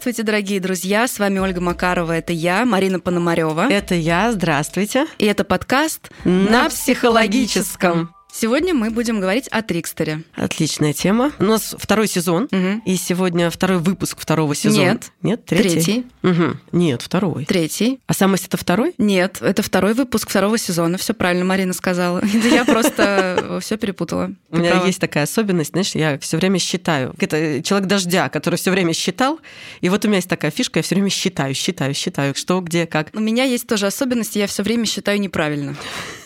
Здравствуйте, дорогие друзья! С вами Ольга Макарова, это я, Марина Пономарева. Это я, здравствуйте. И это подкаст «На психологическом». Сегодня мы будем говорить о Трикстере. Отличная тема. У нас второй сезон, Мгм. и сегодня второй выпуск второго сезона. Нет. Нет? Третий? Третий. Мгм. Нет, второй. Третий. А самость это второй? Нет, это второй выпуск второго сезона. Все правильно Марина сказала. Я просто все перепутала. У меня есть такая особенность, знаешь, я все время считаю. Это человек дождя, который все время считал. И вот у меня есть такая фишка, я все время считаю, считаю, считаю, что, где, как. У меня есть тоже особенность, я все время считаю неправильно.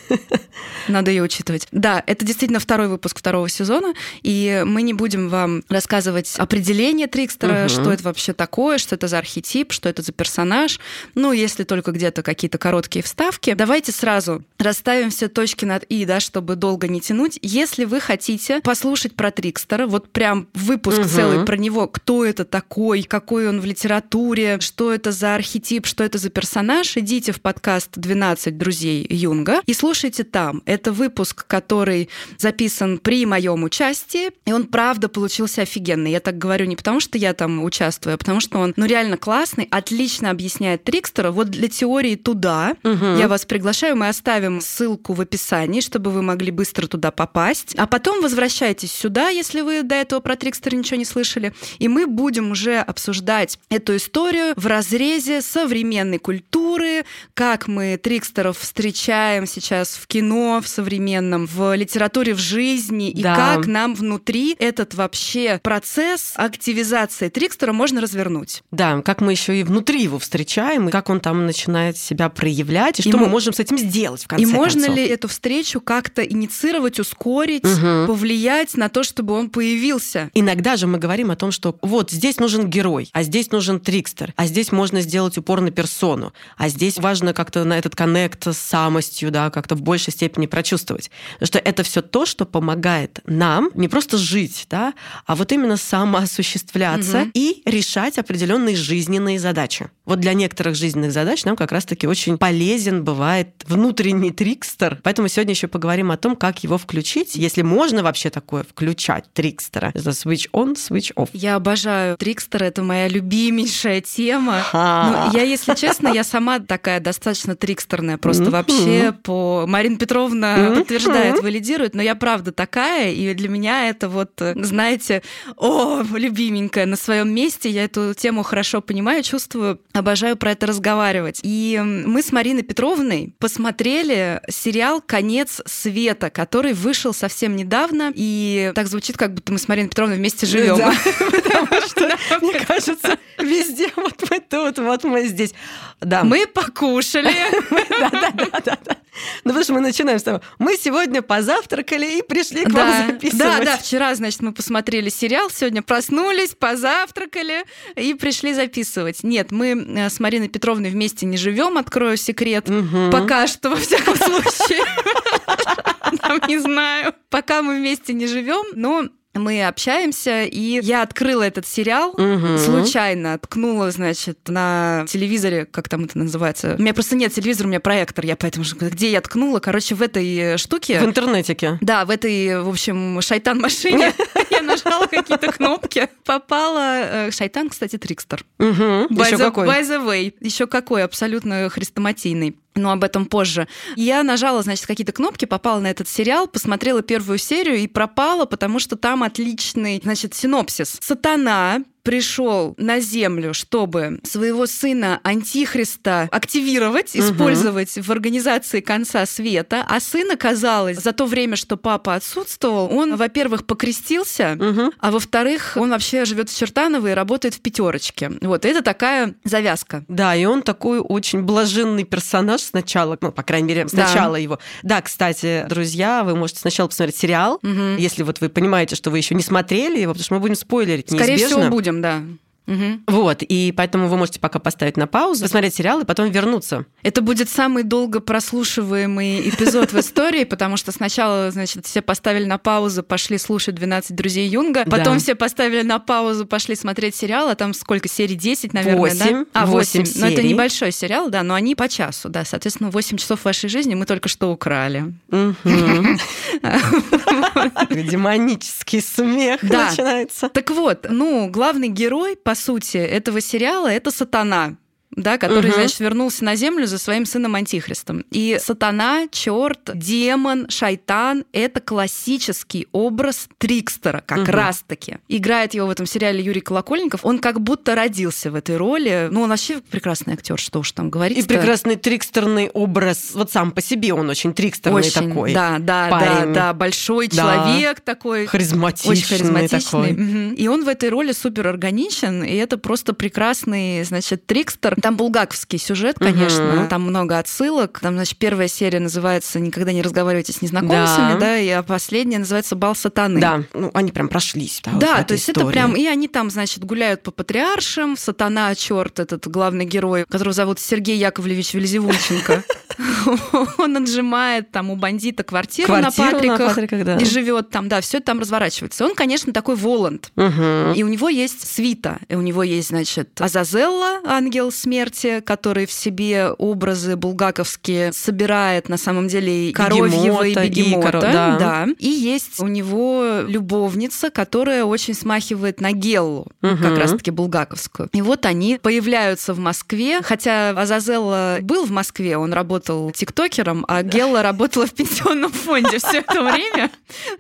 Надо ее учитывать. Да, это действительно второй выпуск второго сезона, и мы не будем вам рассказывать определение Трикстера, Мгм. что это вообще такое, что это за архетип, что это за персонаж. Ну, если только где-то какие-то короткие вставки. Давайте сразу расставим все точки над «и», да, чтобы долго не тянуть. Если вы хотите послушать про Трикстера, вот прям выпуск Мгм. целый про него, кто это такой, какой он в литературе, что это за архетип, что это за персонаж, идите в подкаст «12 друзей Юнга» и слушайте там. Это выпуск, который записан при моем участии, и он правда получился офигенный. Я так говорю не потому, что я там участвую, а потому что он ну реально классный, отлично объясняет Трикстера. Вот для теории туда Мгм. я вас приглашаю, мы оставим ссылку в описании, чтобы вы могли быстро туда попасть. А потом возвращайтесь сюда, если вы до этого про Трикстера ничего не слышали, и мы будем уже обсуждать эту историю в разрезе современной культуры, как мы Трикстеров встречаем сейчас в кино, в современном, в литературе, в жизни, и Да. как нам внутри этот вообще процесс активизации Трикстера можно развернуть. Да, как мы еще и внутри его встречаем, и как он там начинает себя проявлять, и что И мы мо- можем с этим сделать в конце И можно концов. ли эту встречу как-то инициировать, ускорить, Мгм. повлиять на то, чтобы он появился? Иногда же мы говорим о том, что вот здесь нужен герой, а здесь нужен трикстер, а здесь можно сделать упор на персону, а здесь важно как-то на этот коннект с самостью, да, как-то в большей степени прочувствовать. Потому что это все то, что помогает нам не просто жить, да, а вот именно самоосуществляться Мгм. и решать определенные жизненные задачи. Вот для некоторых жизненных задач нам как раз-таки очень полезен бывает внутренний трикстер. Поэтому сегодня еще поговорим о том, как его включить, если можно вообще такое включать трикстера. Это switch on, switch off. Я обожаю Трикстера, это моя любимейшая тема. Ну, я, если честно, я сама такая достаточно трикстерная, просто вообще по... Марина Петровна Мгм. подтверждает, валидирует, но я правда такая, и для меня это вот, знаете, о, любименькая на своем месте, я эту тему хорошо понимаю, чувствую, обожаю про это разговаривать. И мы с Мариной Петровной посмотрели сериал «Конец света», который вышел совсем недавно, и так звучит, как будто мы с Мариной Петровной вместе живем. Потому что, мне кажется, везде вот мы тут, вот мы здесь. Да, Мы покушали. да, да, да, да, да. Ну, потому что мы начинаем с того. Мы сегодня позавтракали и пришли к вам Да, записывать. да, да, вчера, значит, мы посмотрели сериал, сегодня проснулись, позавтракали и пришли записывать. Нет, мы э, с Мариной Петровной вместе не живем, открою секрет. Мгм. Пока что, во всяком случае. Там не знаю. Пока мы вместе не живем, но мы общаемся, и я открыла этот сериал, Мгм. случайно ткнула, значит, на телевизоре, как там это называется. У меня просто нет телевизора, у меня проектор, я поэтому, же- где я ткнула, короче, в этой э, штуке. В интернетике. Да, в этой, в общем, шайтан-машине я нажала какие-то кнопки. Попала... э, Шайтан, кстати, Трикстер. By the way. Еще какой, абсолютно хрестоматийный. Но об этом позже. Я нажала, значит, какие-то кнопки, попала на этот сериал, посмотрела первую серию и пропала, потому что там отличный, значит, синопсис. Сатана пришел на землю, чтобы своего сына Антихриста активировать, Мгм. использовать в организации конца света, а сын, оказалось, за то время, что папа отсутствовал, он, во-первых, покрестился, Мгм. а во-вторых, он вообще живет в Чертаново и работает в пятерочке. Вот это такая завязка. Да, и он такой очень блаженный персонаж сначала, ну, по крайней мере, сначала его. Да, кстати, друзья, вы можете сначала посмотреть сериал, Мгм. если вот вы понимаете, что вы еще не смотрели его, потому что мы будем спойлерить Скорее неизбежно. всего, будем, да. Мгм. Вот, и поэтому вы можете пока поставить на паузу, посмотреть сериал и потом вернуться. Это будет самый долго прослушиваемый эпизод в истории, потому что сначала, значит, все поставили на паузу, пошли слушать «12 друзей Юнга», потом все поставили на паузу, пошли смотреть сериал, а там сколько серий? 10, наверное, Восемь. да? А, Восемь 8. Но это небольшой сериал, да, но они по часу, да. Соответственно, 8 часов вашей жизни мы только что украли. Демонический смех начинается. Так вот, ну, главный герой, по по сути, этого сериала это сатана да, который, угу. значит, вернулся на землю за своим сыном Антихристом. И сатана, черт, демон, шайтан — это классический образ Трикстера, как угу. раз-таки. Играет его в этом сериале Юрий Колокольников. Он как будто родился в этой роли. Ну, он вообще прекрасный актер, что уж там говорить. И прекрасный трикстерный образ. Вот сам по себе он очень трикстерный очень, такой. Да, да, парень. да, да. Большой да. человек такой. Харизматичный. Очень харизматичный. Такой. Угу. И он в этой роли супер органичен, и это просто прекрасный, значит, трикстер там булгаковский сюжет, конечно, угу. там много отсылок. Там, значит, первая серия называется «Никогда не разговаривайте с незнакомцами», да, да и а последняя называется «Бал сатаны». Да, ну, они прям прошлись. Да, да вот то есть истории. это прям... И они там, значит, гуляют по патриаршам. Сатана, черт, этот главный герой, которого зовут Сергей Яковлевич Вельзевульченко. Он отжимает там у бандита квартиру, квартиру на Патриках, на Патриках да. и живет там, да, все это там разворачивается. Он, конечно, такой Воланд. Угу. И у него есть свита. И у него есть, значит, Азазелла, ангел смерти, который в себе образы булгаковские собирает на самом деле коровьего и бегемота. И, да. да. И есть у него любовница, которая очень смахивает на Геллу, угу. как раз-таки булгаковскую. И вот они появляются в Москве, хотя Азазелла был в Москве, он работал работал тиктокером, а Гелла работала в пенсионном фонде все это время.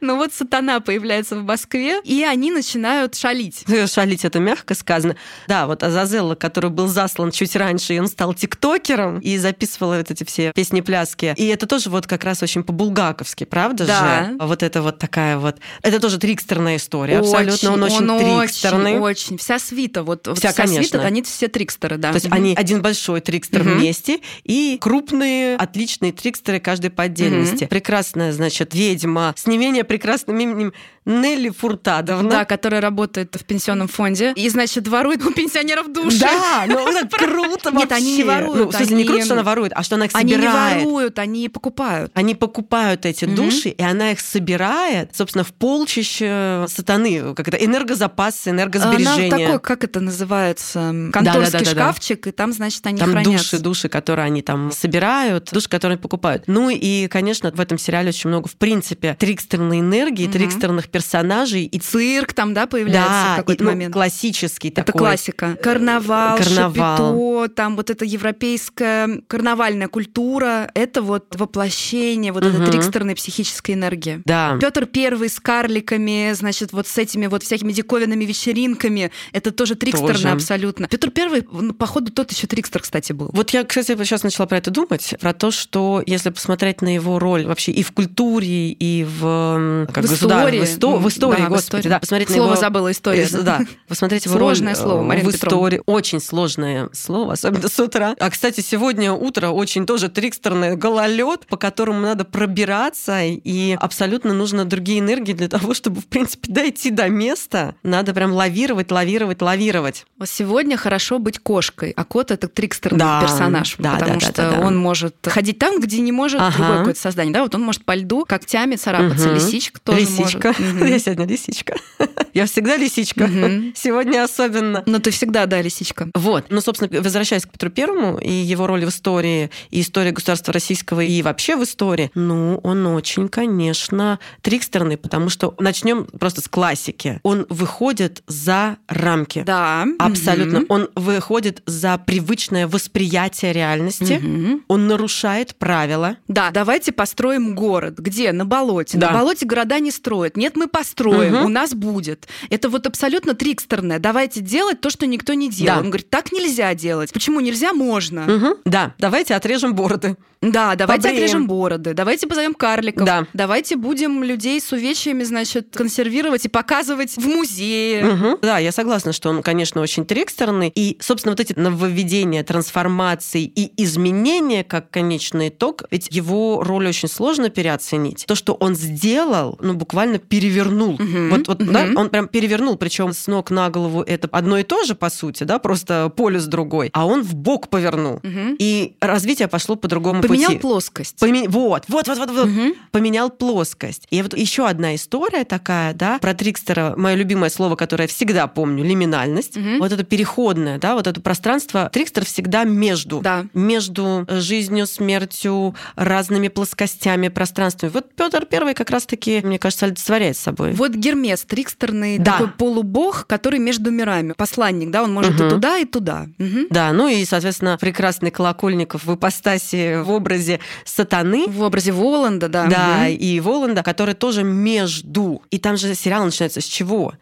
Но вот сатана появляется в Москве, и они начинают шалить. Шалить это мягко сказано. Да, вот Азазелла, который был заслан чуть раньше, и он стал тиктокером и записывал вот эти все песни-пляски. И это тоже вот как раз очень по-булгаковски, правда да. же? Вот это вот такая вот... Это тоже трикстерная история, очень, абсолютно. Он очень он трикстерный. Очень, очень. Вся свита, вот вся, вся конечно. свита, они все трикстеры, да. То есть они один большой трикстер вместе и крупные отличные трикстеры, каждый по отдельности. Mm-hmm. Прекрасная, значит, ведьма с не менее прекрасным именем Нелли Фуртадовна. Да, которая работает в пенсионном фонде. И, значит, ворует у пенсионеров души. Да, ну это круто Нет, они не воруют. Ну, в смысле, не круто, что она ворует, а что она их собирает. Они не воруют, они покупают. Они покупают эти души, и она их собирает, собственно, в полчище сатаны, как это, энергозапасы, энергосбережения. Она такой, как это называется, конторский шкафчик, и там, значит, они там хранятся. души, души, которые они там собирают, души, которые покупают. Ну и, конечно, в этом сериале очень много, в принципе, трикстерной энергии, трикстерных персонажей. И цирк там, да, появляется да, в какой-то и, ну, момент. классический Это такой. классика. Карнавал, Карнавал. шапито, там вот эта европейская карнавальная культура, это вот воплощение вот угу. этой трикстерной психической энергии. Да. Петр Первый с карликами, значит, вот с этими вот всякими диковинными вечеринками, это тоже трикстерно тоже. абсолютно. Петр Первый, походу, тот еще трикстер, кстати, был. Вот я, кстати, сейчас начала про это думать, про то, что если посмотреть на его роль вообще и в культуре, и в, как в истории, исто... в истории, да, господи, в истории. да. Посмотреть Слово его... забыла, история. Да, посмотреть его Сложное слово, э, Марина В истории. Очень сложное слово, особенно с утра. А, кстати, сегодня утро очень тоже трикстерный гололед, по которому надо пробираться, и абсолютно нужно другие энергии для того, чтобы, в принципе, дойти до места. Надо прям лавировать, лавировать, лавировать. Сегодня хорошо быть кошкой, а кот — это трикстерный да, персонаж, да, потому да, что да, да, он может ходить там, где не может ага. другое какое-то создание. Да, вот он может по льду когтями царапаться, угу. лисичка тоже лисичка. может. Угу. Я сегодня лисичка. Я всегда лисичка. Угу. Сегодня особенно. Но ты всегда, да, лисичка. Вот. Ну, собственно, возвращаясь к Петру Первому и его роли в истории, и истории государства российского, и вообще в истории, ну, он очень, конечно, трикстерный, потому что начнем просто с классики. Он выходит за рамки. Да. Абсолютно. Угу. Он выходит за привычное восприятие реальности. Угу. Он нарушает правила. Да, давайте построим город. Где? На болоте. Да. На болоте города не строят. Нет, мы построим, угу. у нас будет. Это вот абсолютно трикстерное. Давайте делать то, что никто не делал. Да. Он говорит, так нельзя делать. Почему нельзя? Можно. Угу. Да, давайте отрежем бороды. Да, давайте Побреем. отрежем бороды, давайте позовем карликов, да. давайте будем людей с увечьями, значит, консервировать и показывать в музее. Угу. Да, я согласна, что он, конечно, очень трикстерный. И, собственно, вот эти нововведения, трансформации и изменения как конечный итог, ведь его роль очень сложно переоценить. То, что он сделал, ну, буквально перевернул. Угу. Вот, вот угу. да, он прям перевернул, причем с ног на голову это одно и то же, по сути, да, просто полюс другой другой, а он в бок повернул. Мгм. И развитие пошло по другому Поменял пути. плоскость. Поме- Вот, вот, вот, вот, вот. Мгм. Поменял плоскость. И вот еще одна история такая, да, про Трикстера, мое любимое слово, которое я всегда помню, лиминальность. Мгм. Вот это переходное, да, вот это пространство. Трикстер всегда между. Да. Между э, жизнью, смертью, разными плоскостями, пространствами. Вот Петр Первый как раз-таки, мне кажется, олицетворяет собой. Вот Гермес, трикстерный Да. такой полубог, который между мирами. Посланник, да, он может и Мгм. туда, и туда. Да, ну и, соответственно, прекрасный Колокольников в ипостаси, в образе сатаны. В образе Воланда, да. Да, Мгм. и Воланда, который тоже между. И там же сериал начинается с чего?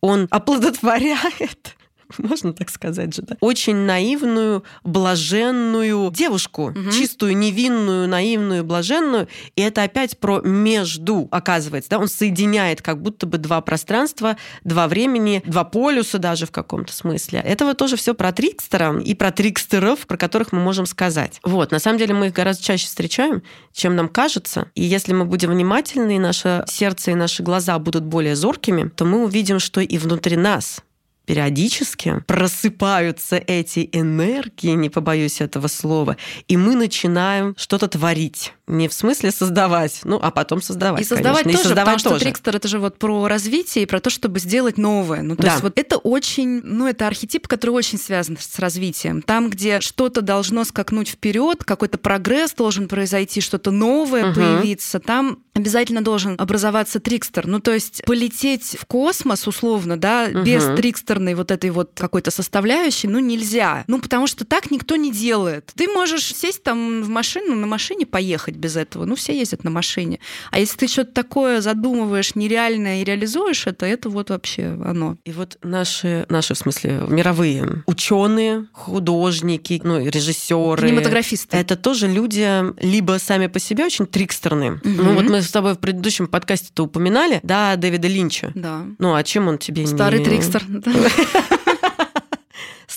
Он оплодотворяет можно так сказать же, да? Очень наивную, блаженную девушку, Мгм. чистую, невинную, наивную, блаженную. И это опять про между, оказывается. Да? Он соединяет как будто бы два пространства, два времени, два полюса даже в каком-то смысле. Это вот тоже все про Трикстера и про Трикстеров, про которых мы можем сказать. Вот, на самом деле мы их гораздо чаще встречаем, чем нам кажется. И если мы будем внимательны, и наше сердце и наши глаза будут более зоркими, то мы увидим, что и внутри нас периодически просыпаются эти энергии, не побоюсь этого слова, и мы начинаем что-то творить. Не в смысле создавать, ну, а потом создавать, И создавать конечно. тоже, и создавать потому что тоже. Трикстер это же вот про развитие и про то, чтобы сделать новое. Ну, то Да. есть вот это очень, ну, это архетип, который очень связан с развитием. Там, где что-то должно скакнуть вперед, какой-то прогресс должен произойти, что-то новое Мгм. появиться, там обязательно должен образоваться Трикстер. Ну, то есть полететь в космос, условно, да, без Мгм. Трикстерной вот этой вот какой-то составляющей, ну, нельзя. Ну, потому что так никто не делает. Ты можешь сесть там в машину, на машине поехать без этого. Ну, все ездят на машине. А если ты что-то такое задумываешь нереальное и реализуешь это, это вот вообще оно. И вот наши, наши, в смысле, мировые ученые, художники, ну, режиссеры. Кинематографисты. Это тоже люди либо сами по себе очень трикстерные. Мгм. Ну, вот мы с тобой в предыдущем подкасте-то упоминали, да, Дэвида Линча. Да. Ну, а чем он тебе Старый не... Трикстер.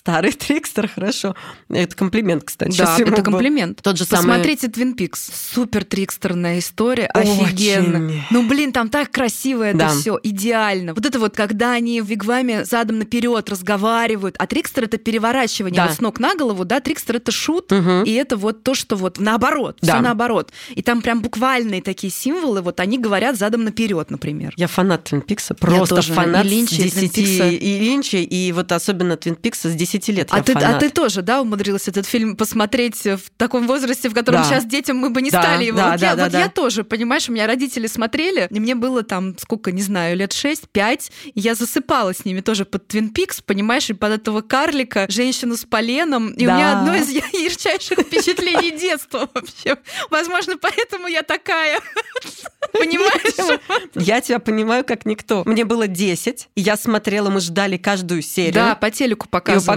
Старый трикстер, хорошо. Это комплимент, кстати. Да, это был. комплимент. Тот же самый... Посмотрите Твин Пикс. Супер трикстерная история, Очень. офигенно. Ну, блин, там так красиво это Да. все, идеально. Вот это вот, когда они в вигваме задом наперед разговаривают, а трикстер это переворачивание Да. вот с ног на голову, да, трикстер это шут, Мгм. и это вот то, что вот наоборот, Да. все наоборот. И там прям буквальные такие символы, вот они говорят задом наперед, например. Я фанат Твин Пикса, просто фанат И Линча, с и Твин 10 Пикса. и Линча, и вот особенно Твин Пикса с 10 лет А ты, фанат. а ты тоже, да, умудрилась этот фильм посмотреть в таком возрасте, в котором Да. сейчас детям мы бы не Да, стали его. да, вот да, я, да, вот да. я тоже, понимаешь, у меня родители смотрели, и мне было там, сколько, не знаю, лет 6-5, и я засыпала с ними тоже под Твин Пикс, понимаешь, и под этого карлика, женщину с поленом, и у Да. меня одно из ярчайших впечатлений детства вообще. Возможно, поэтому я такая. Понимаешь? Я тебя понимаю как никто. Мне было 10, и я смотрела, мы ждали каждую серию. Да, по телеку Ее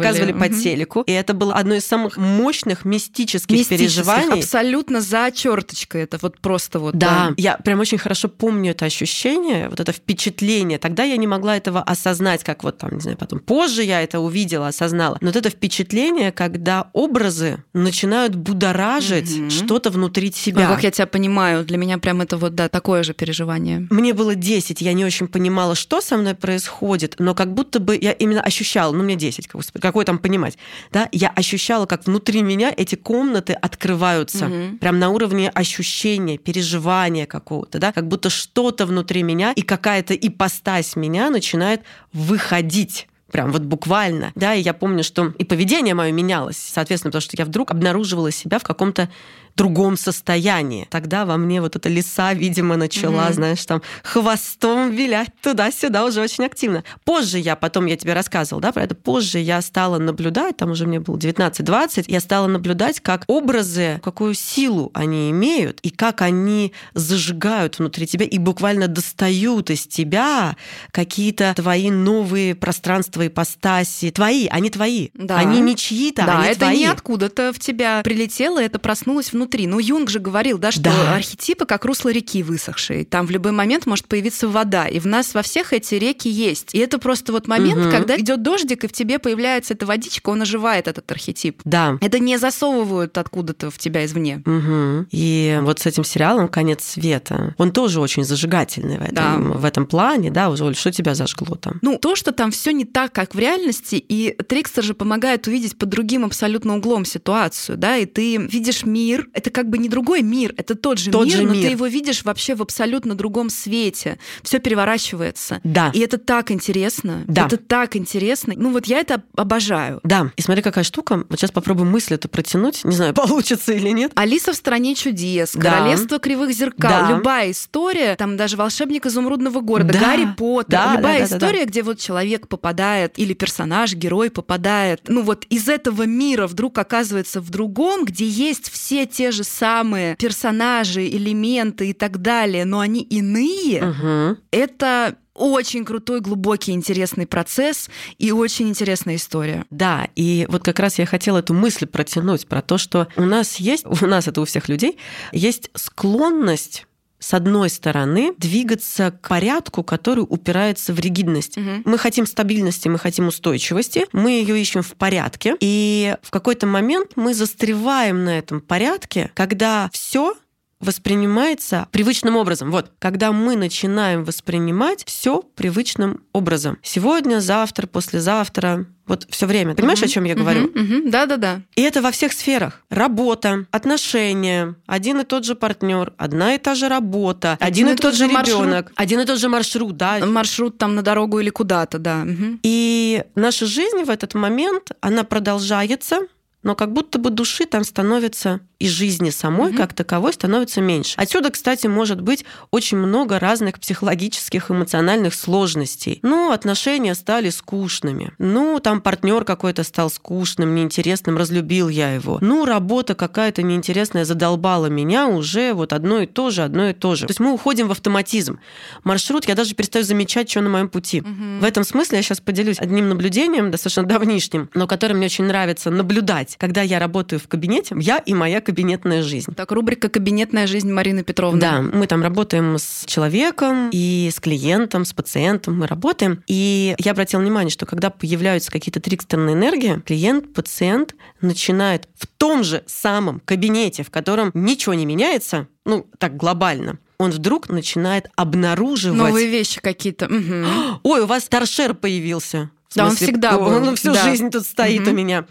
показывали. показывали по телеку. И это было одно из самых мощных мистических, переживаний. абсолютно за черточкой. Это вот просто вот. Да, я прям очень хорошо помню это ощущение, вот это впечатление. Тогда я не могла этого осознать, как вот там, не знаю, потом позже я это увидела, осознала. Но вот это впечатление, когда образы начинают будоражить Мгм. что-то внутри Ой, тебя. как я тебя понимаю, для меня прям это вот, да, такое же переживание. Мне было 10, я не очень понимала, что со мной происходит, но как будто бы я именно ощущала, ну мне 10, господи, какое там понимать, да, я ощущала, как внутри меня эти комнаты открываются, Мгм. прям на уровне ощущения, переживания какого-то, да, как будто что-то внутри меня и какая-то ипостась меня начинает выходить. Прям вот буквально. Да, и я помню, что и поведение мое менялось, соответственно, потому что я вдруг обнаруживала себя в каком-то другом состоянии. Тогда во мне вот эта лиса, видимо, начала, Мгм. знаешь, там хвостом вилять туда-сюда уже очень активно. Позже я, потом я тебе рассказывала, да, про это, позже я стала наблюдать, там уже мне было 19-20, я стала наблюдать, как образы, какую силу они имеют, и как они зажигают внутри тебя и буквально достают из тебя какие-то твои новые пространства, ипостаси. Твои, они твои. Да. Они не чьи-то, да, они это твои. не откуда-то в тебя прилетело, это проснулось внутри внутри. Ну, Юнг же говорил, да, что Да. архетипы как русло реки высохшей. Там в любой момент может появиться вода. И в нас во всех эти реки есть. И это просто вот момент, Мгм. когда идет дождик, и в тебе появляется эта водичка, он оживает этот архетип. Да. Это не засовывают откуда-то в тебя извне. Мгм. И вот с этим сериалом «Конец света», он тоже очень зажигательный в этом, Да. в этом плане, да, Оль, что тебя зажгло там? Ну, то, что там все не так, как в реальности, и Трикстер же помогает увидеть под другим абсолютно углом ситуацию, да, и ты видишь мир, это как бы не другой мир, это тот же Тот мир, же но мир. ты его видишь вообще в абсолютно другом свете. Все переворачивается. Да. И это так интересно. Да. Это так интересно. Ну вот я это обожаю. Да, и смотри, какая штука. Вот сейчас попробуем мысль эту протянуть. Не знаю, получится или нет. Алиса в стране чудес, Да. Королевство кривых зеркал, Да. любая история, там даже волшебник изумрудного города, Да. Гарри Поттер, Да, любая да, да, да, да. история, где вот человек попадает, или персонаж, герой попадает, ну вот из этого мира вдруг оказывается в другом, где есть все те же самые персонажи, элементы и так далее, но они иные, Мгм. это очень крутой, глубокий, интересный процесс и очень интересная история. Да, и вот как раз я хотела эту мысль протянуть про то, что у нас есть, у нас это у всех людей, есть склонность с одной стороны, двигаться к порядку, который упирается в ригидность. Мгм. Мы хотим стабильности, мы хотим устойчивости, мы ее ищем в порядке, и в какой-то момент мы застреваем на этом порядке, когда все воспринимается привычным образом. Вот, когда мы начинаем воспринимать все привычным образом. Сегодня, завтра, послезавтра, вот все время. Понимаешь, о чем я говорю? Мгм, мгм. Да-да-да. И это во всех сферах. Работа, отношения, один и тот же партнер, одна и та же работа, один, и тот же маршрут. ребенок, один и тот же маршрут, да. Маршрут там на дорогу или куда-то, да. Мгм. И наша жизнь в этот момент, она продолжается, но как будто бы души там становится и жизни самой Мгм. как таковой становится меньше. Отсюда, кстати, может быть очень много разных психологических, эмоциональных сложностей. Ну, отношения стали скучными. Ну, там партнер какой-то стал скучным, неинтересным, разлюбил я его. Ну, работа какая-то неинтересная задолбала меня уже вот одно и то же, одно и то же. То есть мы уходим в автоматизм. Маршрут, я даже перестаю замечать, что на моем пути. Мгм. В этом смысле я сейчас поделюсь одним наблюдением, достаточно давнишним, но которое мне очень нравится наблюдать. Когда я работаю в кабинете, я и моя кабинетная жизнь. Так, рубрика «Кабинетная жизнь» Марины Петровны. Да, мы там работаем с человеком и с клиентом, с пациентом, мы работаем. И я обратила внимание, что когда появляются какие-то трикстерные энергии, клиент, пациент начинает в том же самом кабинете, в котором ничего не меняется, ну, так глобально, он вдруг начинает обнаруживать Новые вещи какие-то. Мгм. Ой, у вас торшер появился. Да, он всегда был. Он всю Да. жизнь тут стоит Мгм. у меня.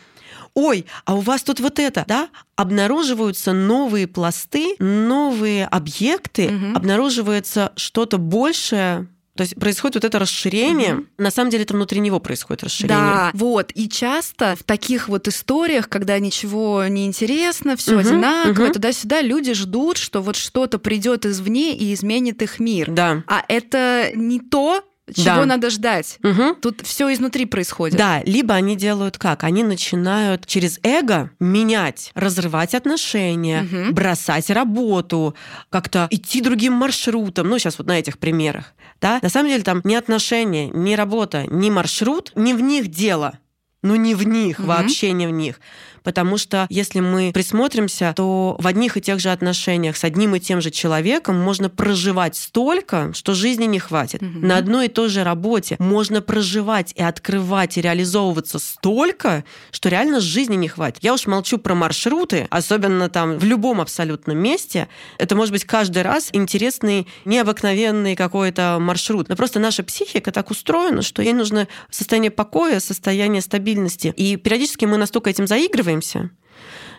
Ой, а у вас тут вот это, да? Обнаруживаются новые пласты, новые объекты, Мгм. обнаруживается что-то большее. То есть происходит вот это расширение. Мгм. На самом деле это внутри него происходит расширение. Да, вот. И часто в таких вот историях, когда ничего не интересно, все Мгм, одинаково, мгм. туда-сюда, люди ждут, что вот что-то придет извне и изменит их мир. Да. А это не то, чего Да. надо ждать. Мгм. Тут все изнутри происходит. Да, либо они делают как? Они начинают через эго менять, разрывать отношения, Мгм. бросать работу, как-то идти другим маршрутом. Ну, сейчас вот на этих примерах. Да? На самом деле там ни отношения, ни работа, ни маршрут, не в них дело. Ну, не в них, Мгм. вообще не в них. Потому что если мы присмотримся, то в одних и тех же отношениях с одним и тем же человеком можно проживать столько, что жизни не хватит. Мгм. На одной и той же работе можно проживать и открывать и реализовываться столько, что реально жизни не хватит. Я уж молчу про маршруты, особенно там в любом абсолютном месте. Это может быть каждый раз интересный, необыкновенный какой-то маршрут. Но просто наша психика так устроена, что ей нужно состояние покоя, состояние стабильности. И периодически мы настолько этим заигрываемся,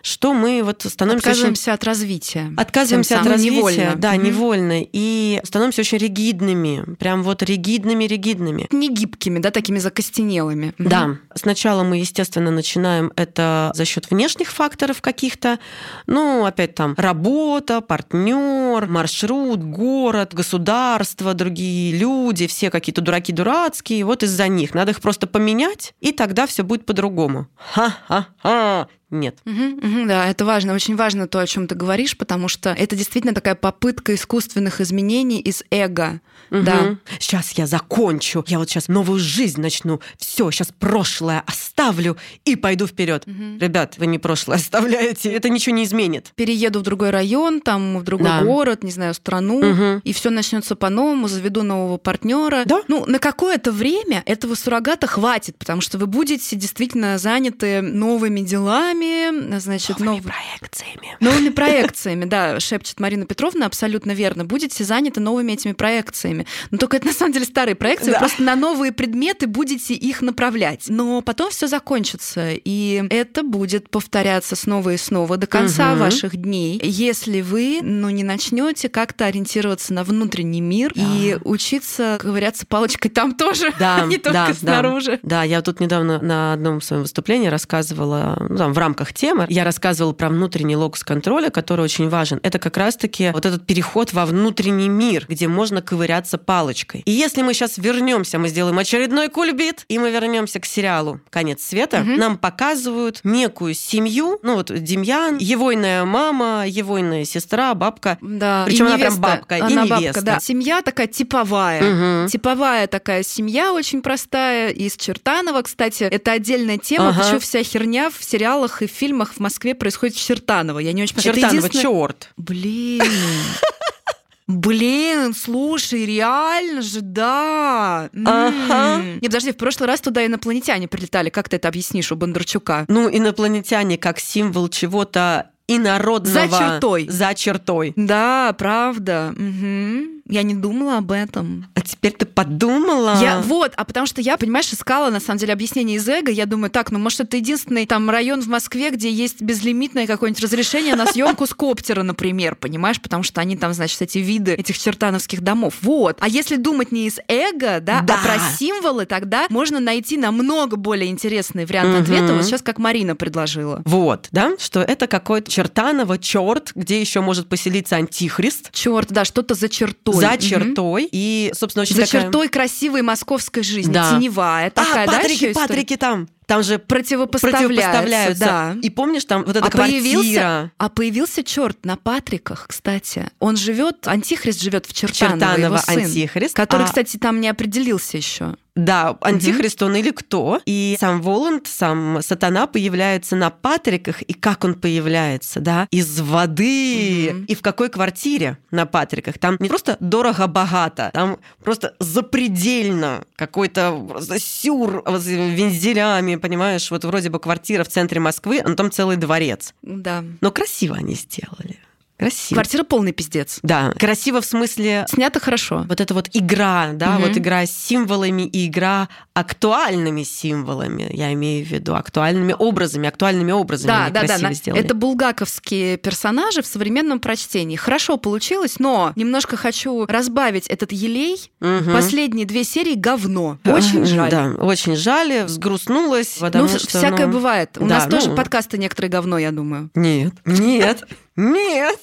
что мы вот становимся очень Отказываемся от развития. Отказываемся от развития, невольно. да, Мгм. невольно, и становимся очень ригидными, прям вот ригидными-ригидными. Не гибкими, да, такими закостенелыми. Мгм. Да, сначала мы, естественно, начинаем это за счет внешних факторов каких-то, ну, опять там работа, партнер, маршрут, город, государство, другие люди, все какие-то дураки дурацкие, вот из-за них. Надо их просто поменять, и тогда все будет по-другому. Ха-ха-ха. Нет. Мгм. Угу, да, это важно, очень важно то, о чем ты говоришь, потому что это действительно такая попытка искусственных изменений из эго. Угу. Да. Сейчас я закончу, я вот сейчас новую жизнь начну, все, сейчас прошлое оставлю и пойду вперед. Мгм. Ребят, вы не прошлое оставляете, это ничего не изменит. Перееду в другой район, там в другой Да. город, не знаю, страну, Мгм. и все начнется по-новому, заведу нового партнера. Да. Ну, на какое-то время этого суррогата хватит, потому что вы будете действительно заняты новыми делами, значит, Новыми нов- проекциями. Новыми проекциями, да, шепчет Марина Петровна, абсолютно верно. Будете заняты новыми этими проекциями. Но только это на самом деле старые проекции, вы Да. просто на новые предметы будете их направлять. Но потом все закончится, и это будет повторяться снова и снова до конца Мгм. ваших дней, если вы, ну, не начнете как-то ориентироваться на внутренний мир и учиться ковыряться палочкой там тоже, Да, не только да, да. снаружи. Да, я тут недавно на одном своем выступлении рассказывала, ну, там, в рамках темы, я рассказывала про внутренний локус контроля, который очень важен. Это как раз-таки вот этот переход во внутренний мир, где можно ковыряться палочкой. И если мы сейчас вернемся, мы сделаем очередной кульбит, и мы вернемся к сериалу «Конец света», Мгм. нам показывают некую семью, ну вот Демьян, егойная мама, егойная сестра, бабка. Да, и Причем она прям бабка и Она бабка, невеста. да. Семья такая типовая. Мгм. Типовая такая семья, очень простая, из Чертанова, кстати. Это отдельная тема, Ага. почему вся херня в сериалах и в фильмах в Москве происходит в Чертаново. Я не очень понимаю. Это Чертанова, единственное- черт. Блин. Блин, слушай, реально же, да. Ага. Не, подожди, в прошлый раз туда инопланетяне прилетали. Как ты это объяснишь у Бондарчука? Ну, инопланетяне как символ чего-то инородного. За чертой. За чертой. Да, правда. Мгм. Я не думала об этом. А теперь ты подумала? Я вот, а потому что я, понимаешь, искала на самом деле объяснение из эго. Я думаю, так, ну может это единственный там район в Москве, где есть безлимитное какое-нибудь разрешение на съемку с коптера, например, понимаешь, потому что они там, значит, эти виды этих чертановских домов. Вот. А если думать не из эго, да, Да. а про символы, тогда можно найти намного более интересный вариант Мгм. ответа. Вот сейчас как Марина предложила. Вот, да, что это какой-то чертаново черт, где еще может поселиться антихрист. Черт, да, что-то за чертой. За чертой. И, собственно, очень За такая- чертой красивой московской жизни, Да. теневая такая, а, да, Патрики, история? Патрики там. Там же противопоставляются, противопоставляются. да. И помнишь, там вот эта а квартира. появился, а появился черт на Патриках, кстати. Он живет, антихрист живет в Чертаново, Чертаново его сын, антихрист. который, а- кстати, там не определился еще. Да, антихрист он или кто. И сам Воланд, сам сатана появляется на Патриках. И как он появляется, да? Из воды. Мгм. И в какой квартире на Патриках? Там не просто дорого-богато, там просто запредельно какой-то сюр с вензелями, понимаешь? Вот вроде бы квартира в центре Москвы, а там целый дворец. Да. Но красиво они сделали. Красиво. Квартира полный пиздец. Да, красиво в смысле Снято хорошо. вот эта вот игра, да, Мгм. вот игра с символами и игра актуальными символами, я имею в виду актуальными образами, актуальными образами Да, да, да. сделали. Это булгаковские персонажи в современном прочтении. Хорошо получилось, но немножко хочу разбавить этот елей. Мгм. Последние две серии говно. Очень жаль. Да, очень жаль, взгрустнулась, ну, что... всякое ну, бывает. У да, нас тоже ну, подкасты некоторые говно, я думаю. Нет, нет, нет.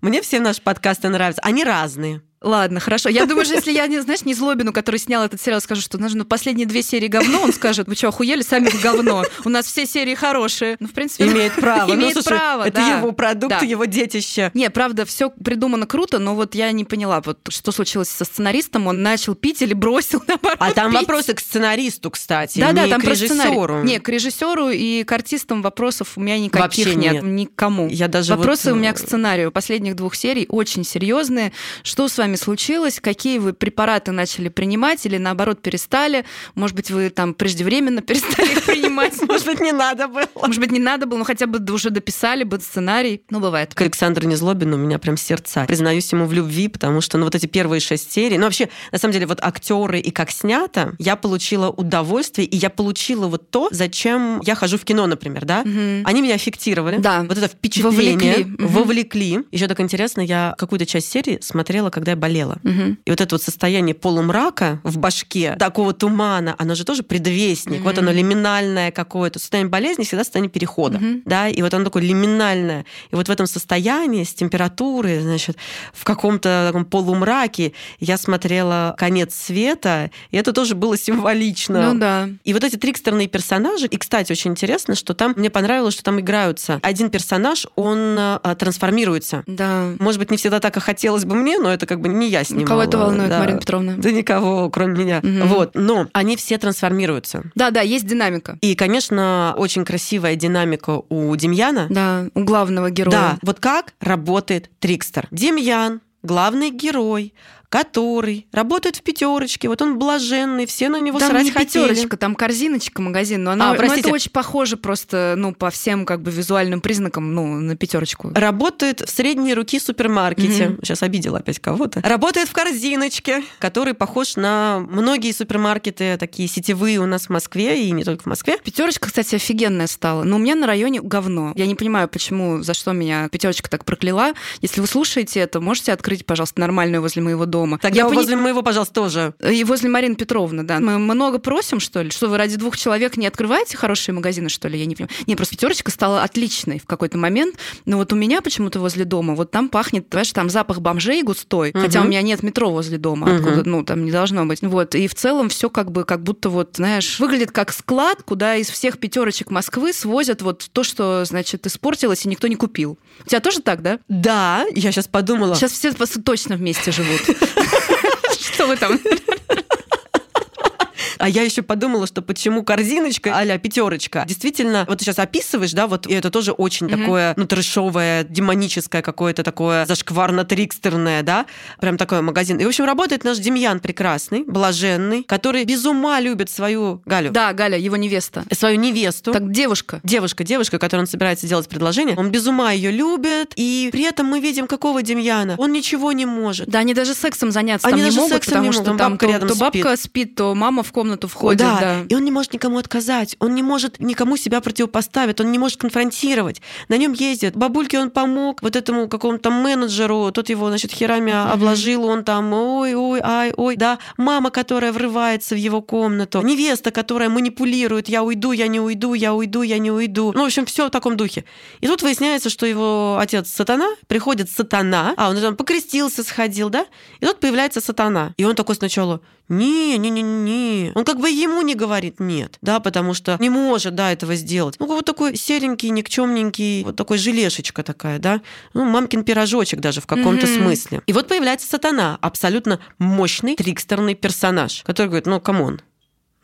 Мне все наши подкасты нравятся. Они разные. Ладно, хорошо. Я думаю, что если я, не, знаешь, не Злобину, который снял этот сериал, скажу, что нужно последние две серии говно, он скажет, вы что, охуели, сами в говно. У нас все серии хорошие. Ну, в принципе, Имеет право. Ну, Имеет слушай, право, Это да. его продукт, Да. его детище. Не, правда, все придумано круто, но вот я не поняла, вот что случилось со сценаристом. Он начал пить или бросил наоборот А там пить? вопросы к сценаристу, кстати, Да, да, не там к режиссеру. Не, к режиссеру и к артистам вопросов у меня никаких Вообще нет, нет. никому. Я даже Вопросы вот, у меня э, к сценарию последних двух серий очень серьезные. Что с вами случилось? Какие вы препараты начали принимать или наоборот перестали? Может быть, вы там преждевременно перестали их принимать? Может быть, не надо было. Может быть, не надо было, но хотя бы уже дописали бы сценарий. Ну, бывает. К Александру Незлобину у меня прям сердца. Признаюсь ему в любви, потому что, ну, вот эти первые шесть серий, ну, вообще, на самом деле, вот актеры и как снято, я получила удовольствие, и я получила вот то, зачем я хожу в кино, например, да? Они меня фиктировали. Да. Вот это впечатление. Вовлекли. Еще так интересно, я какую-то часть серии смотрела, когда я болела. Мгм. И вот это вот состояние полумрака в башке, такого тумана, оно же тоже предвестник. Вот оно лиминальное какое-то. Состояние болезни всегда состояние перехода. Мгм. Да, и вот оно такое лиминальное. И вот в этом состоянии с температурой, значит, в каком-то таком полумраке я смотрела «Конец света», и это тоже было символично. Ну да. И вот эти трикстерные персонажи, и, кстати, очень интересно, что там, мне понравилось, что там играются. Один персонаж, он а, трансформируется. Да. Может быть, не всегда так и хотелось бы мне, но это как бы не я снимала. Кого это волнует, да. Марина Петровна? Да никого, кроме меня. Мгм. Вот. Но они все трансформируются. Да, да, есть динамика. И, конечно, очень красивая динамика у Демьяна. Да, у главного героя. Да, вот как работает Трикстер. Демьян, главный герой, который работает в пятерочке, вот он блаженный, все на него Там срать не хотели. пятерочка, там корзиночка магазин, но она, А, простите. это очень похоже просто, ну, по всем как бы визуальным признакам, ну, на пятерочку. Работает в средней руки супермаркете. Мгм. Сейчас обидела опять кого-то. Работает в корзиночке, который похож на многие супермаркеты, такие сетевые у нас в Москве, и не только в Москве. Пятерочка, кстати, офигенная стала. Но у меня на районе говно. Я не понимаю, почему, за что меня пятерочка так прокляла. Если вы слушаете это, можете открыть, пожалуйста, нормальную возле моего дома. Тогда я пони- возле моего, пожалуйста, тоже. И возле Марины Петровны, да. Мы много просим, что ли? Что вы ради двух человек не открываете хорошие магазины, что ли? Я не понимаю. Не, просто пятерочка стала отличной в какой-то момент. Но вот у меня почему-то возле дома, вот там пахнет, знаешь, там запах бомжей густой. Хотя у меня нет метро возле дома, откуда, ну, там не должно быть. Вот. И в целом все как бы, как будто вот, знаешь, выглядит как склад, куда из всех пятерочек Москвы свозят вот то, что, значит, испортилось и никто не купил. У тебя тоже так, да? Да, я сейчас подумала. Сейчас все точно вместе живут. Что вы там? А я еще подумала, что почему корзиночка а-ля пятерочка. Действительно, вот ты сейчас описываешь, да, вот и это тоже очень Мгм. такое, ну, трэшовое, демоническое какое-то такое зашкварно-трикстерное, да, прям такой магазин. И, в общем, работает наш Демьян прекрасный, блаженный, который без ума любит свою Галю, Да, Галя, его невеста. свою невесту. Так девушка. Девушка, девушка, которой он собирается делать предложение, он без ума ее любит, и при этом мы видим какого Демьяна. Он ничего не может. Да, они даже сексом заняться Они там не даже могут, сексом потому не что могут, там бабка то, рядом то спит. бабка спит, то мама в комнату входит, да. да. и он не может никому отказать, он не может никому себя противопоставить, он не может конфронтировать. На нем ездит. Бабульке он помог, вот этому какому-то менеджеру, тот его, значит, херами обложил, он там, ой, ой, ай, ой, да. Мама, которая врывается в его комнату, невеста, которая манипулирует, я уйду, я не уйду, я уйду, я не уйду. Ну, в общем, все в таком духе. И тут выясняется, что его отец сатана, приходит сатана, а он там покрестился, сходил, да, и тут появляется сатана. И он такой сначала, не, не, не, не. Он как бы ему не говорит нет, да, потому что не может, да, этого сделать. Ну, вот такой серенький, никчемненький, вот такой желешечка такая, да, ну, мамкин пирожочек даже в каком-то Мгм. смысле. И вот появляется сатана, абсолютно мощный трикстерный персонаж, который говорит, ну, come on,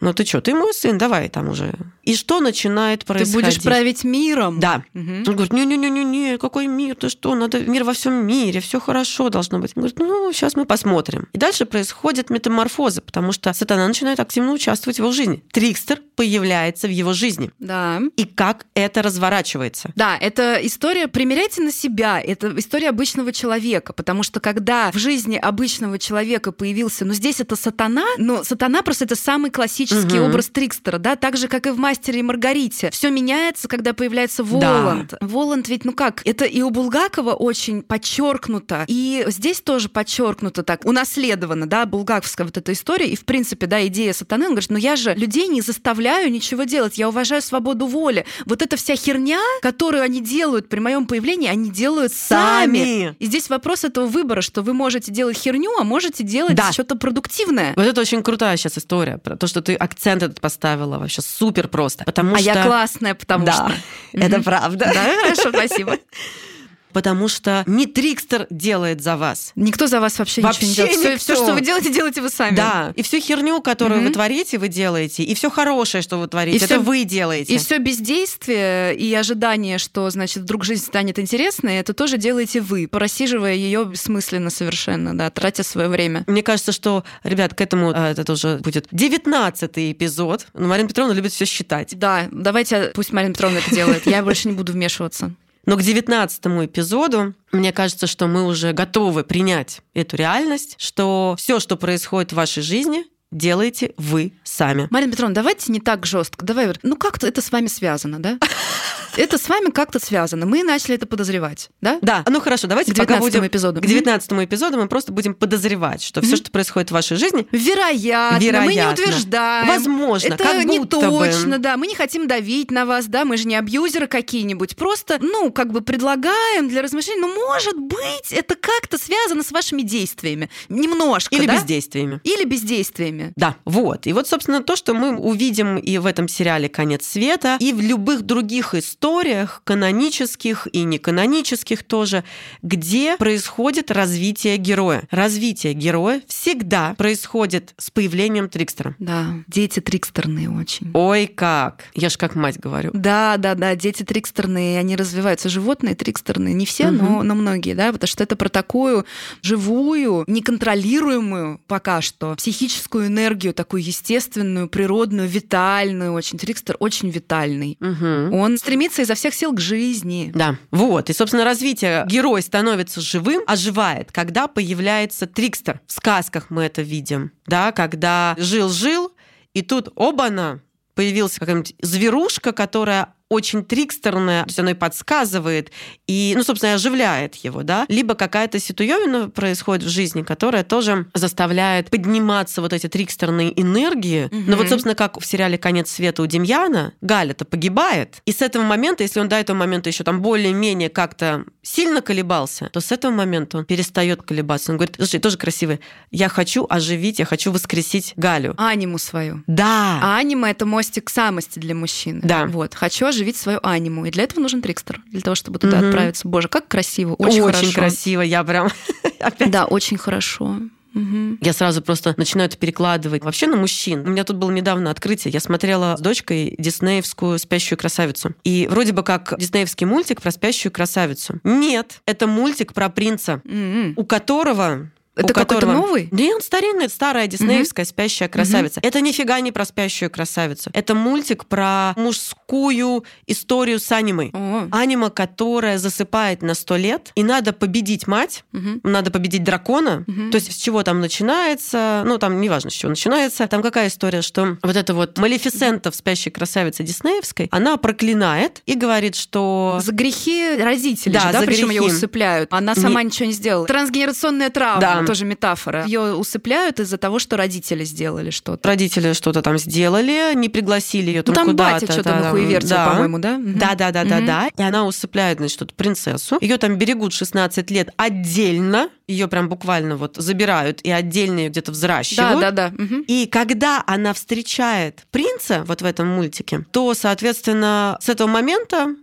ну ты что, ты мой сын, давай там уже. И что начинает Ты происходить? будешь править миром. Да. Мгм. Он говорит, не-не-не-не, какой мир, ты что, надо мир во всем мире, все хорошо должно быть. Он говорит, ну, сейчас мы посмотрим. И дальше происходят метаморфозы, потому что сатана начинает активно участвовать в его жизни. Трикстер появляется в его жизни. Да. И как это разворачивается? Да, это история, примеряйте на себя, это история обычного человека, потому что когда в жизни обычного человека появился, ну здесь это сатана, но сатана просто это самый классический Мгм. образ Трикстера, да, так же, как и в «Мастере и Маргарите». Все меняется, когда появляется Воланд. Воланд ведь, ну как, это и у Булгакова очень подчеркнуто, и здесь тоже подчеркнуто так, унаследовано, да, булгаковская вот эта история, и в принципе, да, идея сатаны, он говорит, ну я же людей не заставляю ничего делать, я уважаю свободу воли. Вот эта вся херня, которую они делают при моем появлении, они делают сами. Сами. И здесь вопрос этого выбора, что вы можете делать херню, а можете делать Да. что-то продуктивное. Вот это очень крутая сейчас история про то, что ты акцент этот поставила вообще супер просто. Потому а что... я классная, потому да, что. это правда. Да, хорошо, спасибо. Потому что не Трикстер делает за вас. Никто за вас вообще, Вообще ничего не делает. Все, никто. что вы делаете, делаете вы сами. Да, и всю херню, которую Мгм. вы творите, вы делаете, и все хорошее, что вы творите, И это всё- вы делаете. И все бездействие и ожидание, что, значит, вдруг жизнь станет интересной, это тоже делаете вы, просиживая ее бессмысленно совершенно, да, тратя свое время. Мне кажется, что, ребят, к этому а, это уже будет девятнадцатый эпизод. Но Марина Петровна любит все считать. Да, давайте, пусть Марина Петровна это делает. Я больше не буду вмешиваться. Но к девятнадцатому эпизоду мне кажется, что мы уже готовы принять эту реальность, что все, что происходит в вашей жизни, делаете вы сами. Марина Петровна, давайте не так жестко. Давай, ну как-то это с вами связано, да? Это с вами как-то связано. Мы начали это подозревать, да? Да, ну хорошо, давайте К пока 19 будем... эпизоду. К 19 эпизоду мы просто будем подозревать, что все, что происходит в вашей жизни, Вероятно, мы не Вероятно. утверждаем. возможно, Это как не будто точно, бы. да. Мы не хотим давить на вас, да, мы же не абьюзеры какие-нибудь. Просто, ну, как бы предлагаем для размышлений, ну, может быть, это как-то связано с вашими действиями. Немножко, Или да? бездействиями. Или бездействиями. Да, вот. И вот, собственно, то, что мы увидим и в этом сериале «Конец света», и в любых других историях, канонических и неканонических тоже, где происходит развитие героя. Развитие героя всегда происходит с появлением Трикстера. Да, дети трикстерные очень. Ой, как! Я ж как мать говорю. Да, да, да, дети трикстерные, они развиваются. Животные трикстерные, не все, но, но многие, да, потому что это про такую живую, неконтролируемую пока что психическую энергию, такую естественную, природную, витальную очень. Трикстер очень витальный. Мгм. Он стремится изо всех сил к жизни. Да, вот. И, собственно, развитие герой становится живым, оживает, когда появляется Трикстер. В сказках мы это видим, да, когда жил-жил, и тут оба-на, появился какая-нибудь зверушка, которая очень трикстерная, то есть она и подсказывает, и, ну, собственно, и оживляет его, да. Либо какая-то ситуевина происходит в жизни, которая тоже заставляет подниматься вот эти трикстерные энергии. Но вот, собственно, как в сериале «Конец света» у Демьяна, Галя-то погибает, и с этого момента, если он до этого момента еще там более-менее как-то сильно колебался, то с этого момента он перестает колебаться. Он говорит, слушай, тоже красивый, я хочу оживить, я хочу воскресить Галю. Аниму свою. Да, А анима — это мостик самости для мужчин. Да. Вот. Хочу оживить свою аниму. И для этого нужен трикстер. Для того, чтобы туда Мгм. отправиться. Боже, как красиво. Очень, хорошо. красиво, я прям опять Да, очень хорошо. Мгм. Я сразу просто начинаю это перекладывать вообще на мужчин. У меня тут было недавно открытие. Я смотрела с дочкой диснеевскую «Спящую красавицу». И вроде бы как диснеевский мультик про спящую красавицу. Нет, это мультик про принца, М-м. у которого... Это какой-то которого... новый? Да, он старинный, старая диснеевская спящая красавица. Это нифига не про спящую красавицу. Это мультик про мужскую историю с анимой. О, Анима, которая засыпает на сто лет, и надо победить мать, мгм. надо победить дракона. Мгм. То есть с чего там начинается, ну там неважно, с чего начинается. Там какая история, что вот эта вот Малефисента в «Спящей красавице» диснеевской, она проклинает и говорит, что... За грехи родителей, Да, же, да, за причем ее грехи. усыпляют. Она сама ничего не сделала. Трансгенерационная травма, Да. Тоже метафора. Ее усыпляют из-за того, что родители сделали что-то. Родители что-то там сделали, не пригласили ее Ну, там, там куда-то. батя что-то да, нахуевертил, да. по-моему, да? Да, да, да, да, да. И она усыпляет, значит, эту принцессу. Ее там берегут 16 лет отдельно. Ее прям буквально вот забирают и отдельно ее где-то Да, взращивают. да, да. Мгм. И когда она встречает принца вот в этом мультике, то, соответственно, с этого момента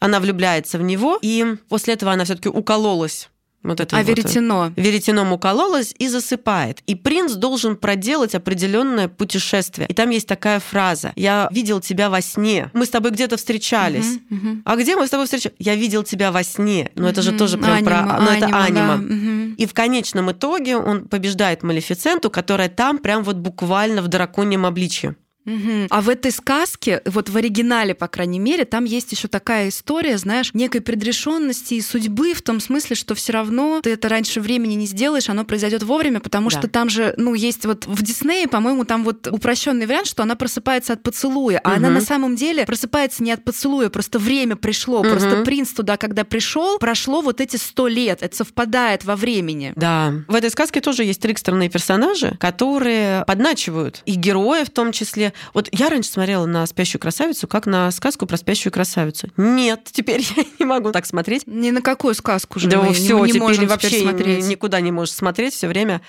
она влюбляется в него, и после этого она все-таки укололась. Вот это А вот, веретено. веретеном укололась и засыпает. И принц должен проделать определенное путешествие. И там есть такая фраза: "Я видел тебя во сне. Мы с тобой где-то встречались. Мгм, мгм. А где мы с тобой встречались? Я видел тебя во сне. Но это же тоже прям про, Анима, ну это анима, анима. да. Мгм. И в конечном итоге он побеждает Малефиценту, которая там прям вот буквально в драконьем обличье. Мгм. А в этой сказке, вот в оригинале, по крайней мере, там есть еще такая история, знаешь, некой предрешенности и судьбы в том смысле, что все равно ты это раньше времени не сделаешь, оно произойдет вовремя, потому Да. что там же, ну, есть вот в Диснее, по-моему, там вот упрощенный вариант, что она просыпается от поцелуя, а она Мгм. на самом деле просыпается не от поцелуя, просто время пришло, Мгм. просто принц туда, когда пришел, прошло вот эти сто лет, это совпадает во времени. Да. В этой сказке тоже есть трикстерные персонажи, которые подначивают. И герои в том числе. Вот я раньше смотрела на «Спящую красавицу» как на сказку про спящую красавицу. Нет, теперь я не могу так смотреть. Ни на какую сказку же Да мы все, не, не можем вообще теперь смотреть. ни- никуда не можешь смотреть. Все время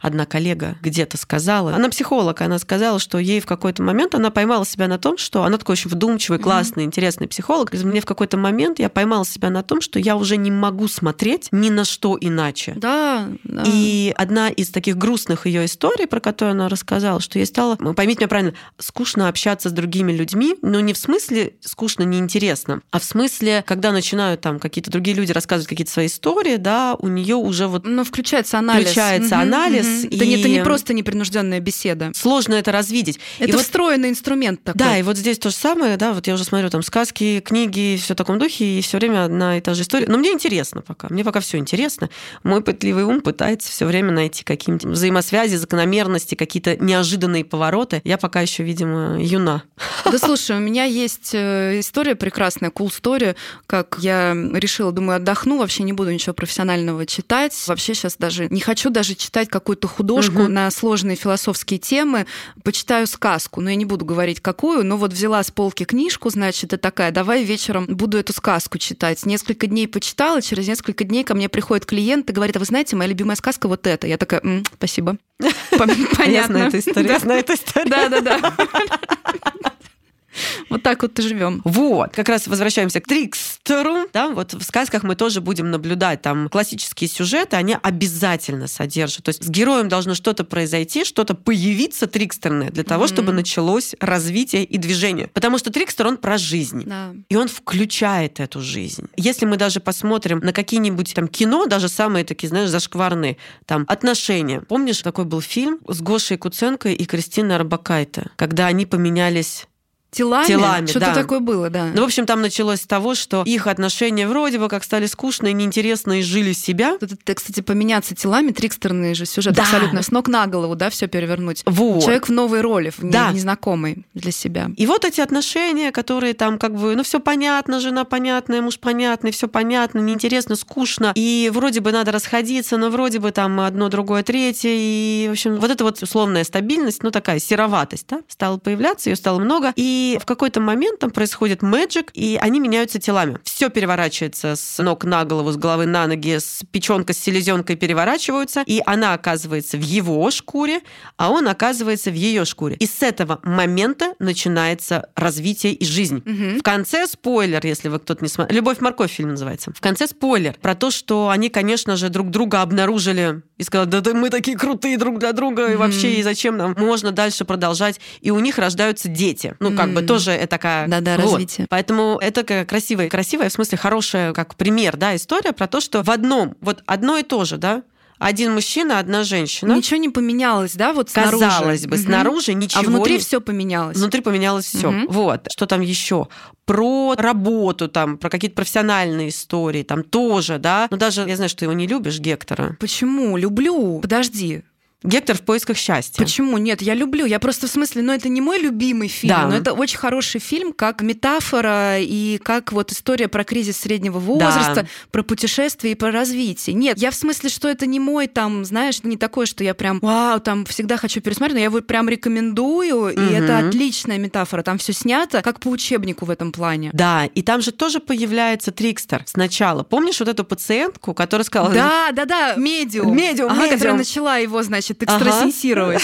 одна коллега где-то сказала, она психолог, она сказала, что ей в какой-то момент она поймала себя на том, что она такой очень вдумчивый, классный, интересный психолог. Говорит, Мне в какой-то момент я поймала себя на том, что я уже не могу смотреть ни на что иначе. Да, да. И одна из таких грустных ее историй, про которую она рассказала, что ей стало, ну, поймите меня правильно, скучно общаться с другими людьми, но не в смысле скучно, неинтересно, а в смысле, когда начинают там какие-то другие люди рассказывать какие-то свои истории, да, у нее уже вот Ну, включается анализ. Включается Мгм, анализ, мгм. Это, не, это и- не просто непринужденная беседа. сложно это развидеть. И Это вот- встроенный инструмент такой. Да, и вот здесь то же самое, да, вот я уже смотрю там сказки, книги, все в таком духе, и все время одна и та же история. Но мне интересно пока, мне пока все интересно. Мой пытливый ум пытается все время найти какие-нибудь взаимосвязи, закономерности, какие-то неожиданные повороты. Я пока еще еще, видимо, юна. Да слушай, у меня есть э, история прекрасная, cool story, как я решила, думаю, отдохну, вообще не буду ничего профессионального читать. Вообще сейчас даже не хочу даже читать какую-то художку угу. на сложные философские темы. Почитаю сказку, но я не буду говорить какую, но вот взяла с полки книжку, значит, и такая, давай вечером буду эту сказку читать. Несколько дней почитала, через несколько дней ко мне приходит клиент и говорит, а вы знаете, моя любимая сказка вот эта. Я такая, спасибо. Понятно. Я знаю эту историю. Да, да, да. Вот так вот и живем. Вот, как раз возвращаемся к Трикстеру. Да, вот в сказках мы тоже будем наблюдать там классические сюжеты, они обязательно содержат. То есть с героем должно что-то произойти, что-то появиться трикстерное для того, mm-hmm. чтобы началось развитие и движение. Потому что Трикстер, он про жизнь. Да. И он включает эту жизнь. Если мы даже посмотрим на какие-нибудь там кино, даже самые такие, знаешь, зашкварные, там, отношения. Помнишь, такой был фильм с Гошей Куценко и Кристиной Арбакайте, когда они поменялись телами. телами Что-то да. такое было, да. Ну, в общем, там началось с того, что их отношения вроде бы как стали скучные, неинтересные, жили себя. Тут, это, кстати, поменяться телами, трикстерный же сюжет да. абсолютно с ног на голову, да, все перевернуть. Вот. Человек в новой роли, в да. незнакомой для себя. И вот эти отношения, которые там как бы, ну, все понятно, жена понятная, муж понятный, все понятно, неинтересно, скучно. И вроде бы надо расходиться, но вроде бы там одно, другое, третье. И, в общем, вот эта вот условная стабильность, ну, такая сероватость, да, стала появляться, ее стало много. И и в какой-то момент там происходит мэджик, и они меняются телами. Все переворачивается с ног на голову, с головы на ноги, с печенка с селезенкой переворачиваются, и она оказывается в его шкуре, а он оказывается в ее шкуре. И с этого момента начинается развитие и жизнь. Угу. В конце спойлер, если вы кто-то не смотрел. Любовь морковь фильм называется. В конце спойлер про то, что они, конечно же, друг друга обнаружили и сказали, да, да мы такие крутые друг для друга, и вообще, и зачем нам можно дальше продолжать. И у них рождаются дети. Ну, как бы тоже такая... Да-да, вот. развитие. Поэтому это красивая, красивая, в смысле, хорошая, как пример, да, история про то, что в одном, вот одно и то же, да, один мужчина, одна женщина. Ничего не поменялось, да, вот снаружи. Казалось бы, угу. снаружи ничего. А внутри не... все поменялось. Внутри поменялось все. Угу. Вот. Что там еще? Про работу, там, про какие-то профессиональные истории, там тоже, да. Но даже я знаю, что ты его не любишь, Гектора. Почему? Люблю. Подожди. Гектор в поисках счастья. Почему? Нет, я люблю. Я просто в смысле, ну это не мой любимый фильм, да. но это очень хороший фильм, как метафора и как вот история про кризис среднего возраста, да. про путешествие и про развитие. Нет, я в смысле, что это не мой там, знаешь, не такое, что я прям, вау, там всегда хочу пересмотреть, но я его прям рекомендую, угу. и это отличная метафора. Там все снято, как по учебнику в этом плане. Да, и там же тоже появляется Трикстер сначала. Помнишь вот эту пациентку, которая сказала... Да, да, да, медиум. Медиум, ага, медиум. которая начала его, значит, значит экстрасенсировать.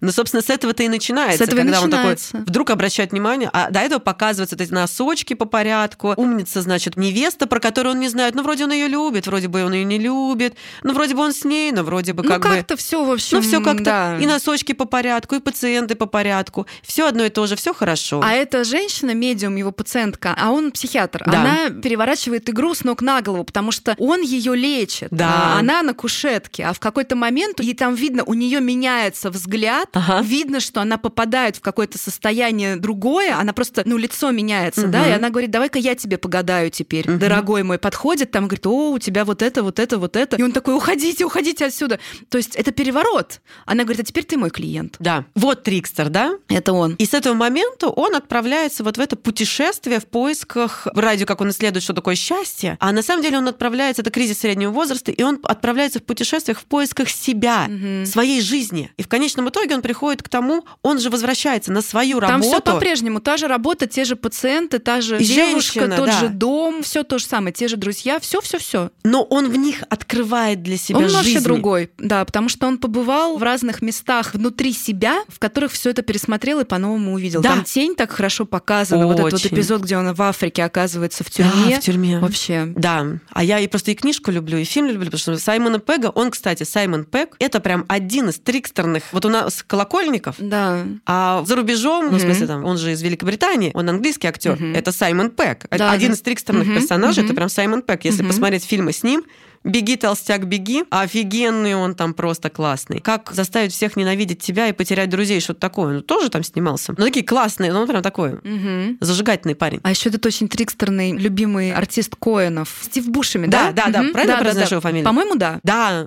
Ну, собственно, с этого-то и начинается. С этого когда начинается. он такой вдруг обращает внимание, а до этого показываются эти носочки по порядку. Умница, значит, невеста, про которую он не знает. Ну, вроде он ее любит, вроде бы он ее не любит. Ну, вроде бы он с ней, но вроде бы как ну, бы... как-то все в общем, Ну, все как-то. Да. И носочки по порядку, и пациенты по порядку. Все одно и то же, все хорошо. А эта женщина, медиум, его пациентка, а он психиатр, да. она переворачивает игру с ног на голову, потому что он ее лечит. Да. А она на кушетке. А в какой-то момент, и там видно, у нее меняется взгляд, ага. видно, что она попадает в какое-то состояние другое, она просто, ну, лицо меняется, угу. да, и она говорит, давай-ка я тебе погадаю теперь, угу. дорогой мой, подходит, там говорит, о, у тебя вот это, вот это, вот это, и он такой, уходите, уходите отсюда. То есть это переворот. Она говорит, а теперь ты мой клиент. Да, вот Трикстер, да? Это он. И с этого момента он отправляется вот в это путешествие в поисках, радио, как он исследует, что такое счастье, а на самом деле он отправляется, это кризис среднего возраста, и он отправляется в путешествиях в поисках себя, угу. своей жизни. И в конечном итоге он приходит к тому, он же возвращается на свою работу. Там все по-прежнему, та же работа, те же пациенты, та же девушка, женщина, тот да. же дом, все то же самое, те же друзья, все, все, все. Но он в них открывает для себя он жизнь. вообще другой, да, потому что он побывал в разных местах внутри себя, в которых все это пересмотрел и по-новому увидел. Да. Там тень так хорошо показана, Очень. вот этот вот эпизод, где он в Африке оказывается в тюрьме. Да, в тюрьме. Вообще. Да. А я и просто и книжку люблю, и фильм люблю, потому что Саймона Пега, он, кстати, Саймон Пег, это прям один из трикстерных, вот у нас колокольников, да. а за рубежом, mm-hmm. ну, в смысле, там, он же из Великобритании, он английский актер, mm-hmm. это Саймон Пег. Да, один да. из трикстерных mm-hmm. персонажей, mm-hmm. это прям Саймон Пег. Если mm-hmm. посмотреть фильмы с ним, Беги, толстяк, беги. Офигенный он там просто классный. Как заставить всех ненавидеть тебя и потерять друзей, что-то такое. Ну, тоже там снимался. Ну, такие классные, ну, он прям такой угу. зажигательный парень. А еще этот очень трикстерный, любимый артист Коэнов. Стив Бушеми, да? Да, да, да. Угу. Правильно да, произношу да, фамилию? По-моему, да. Да.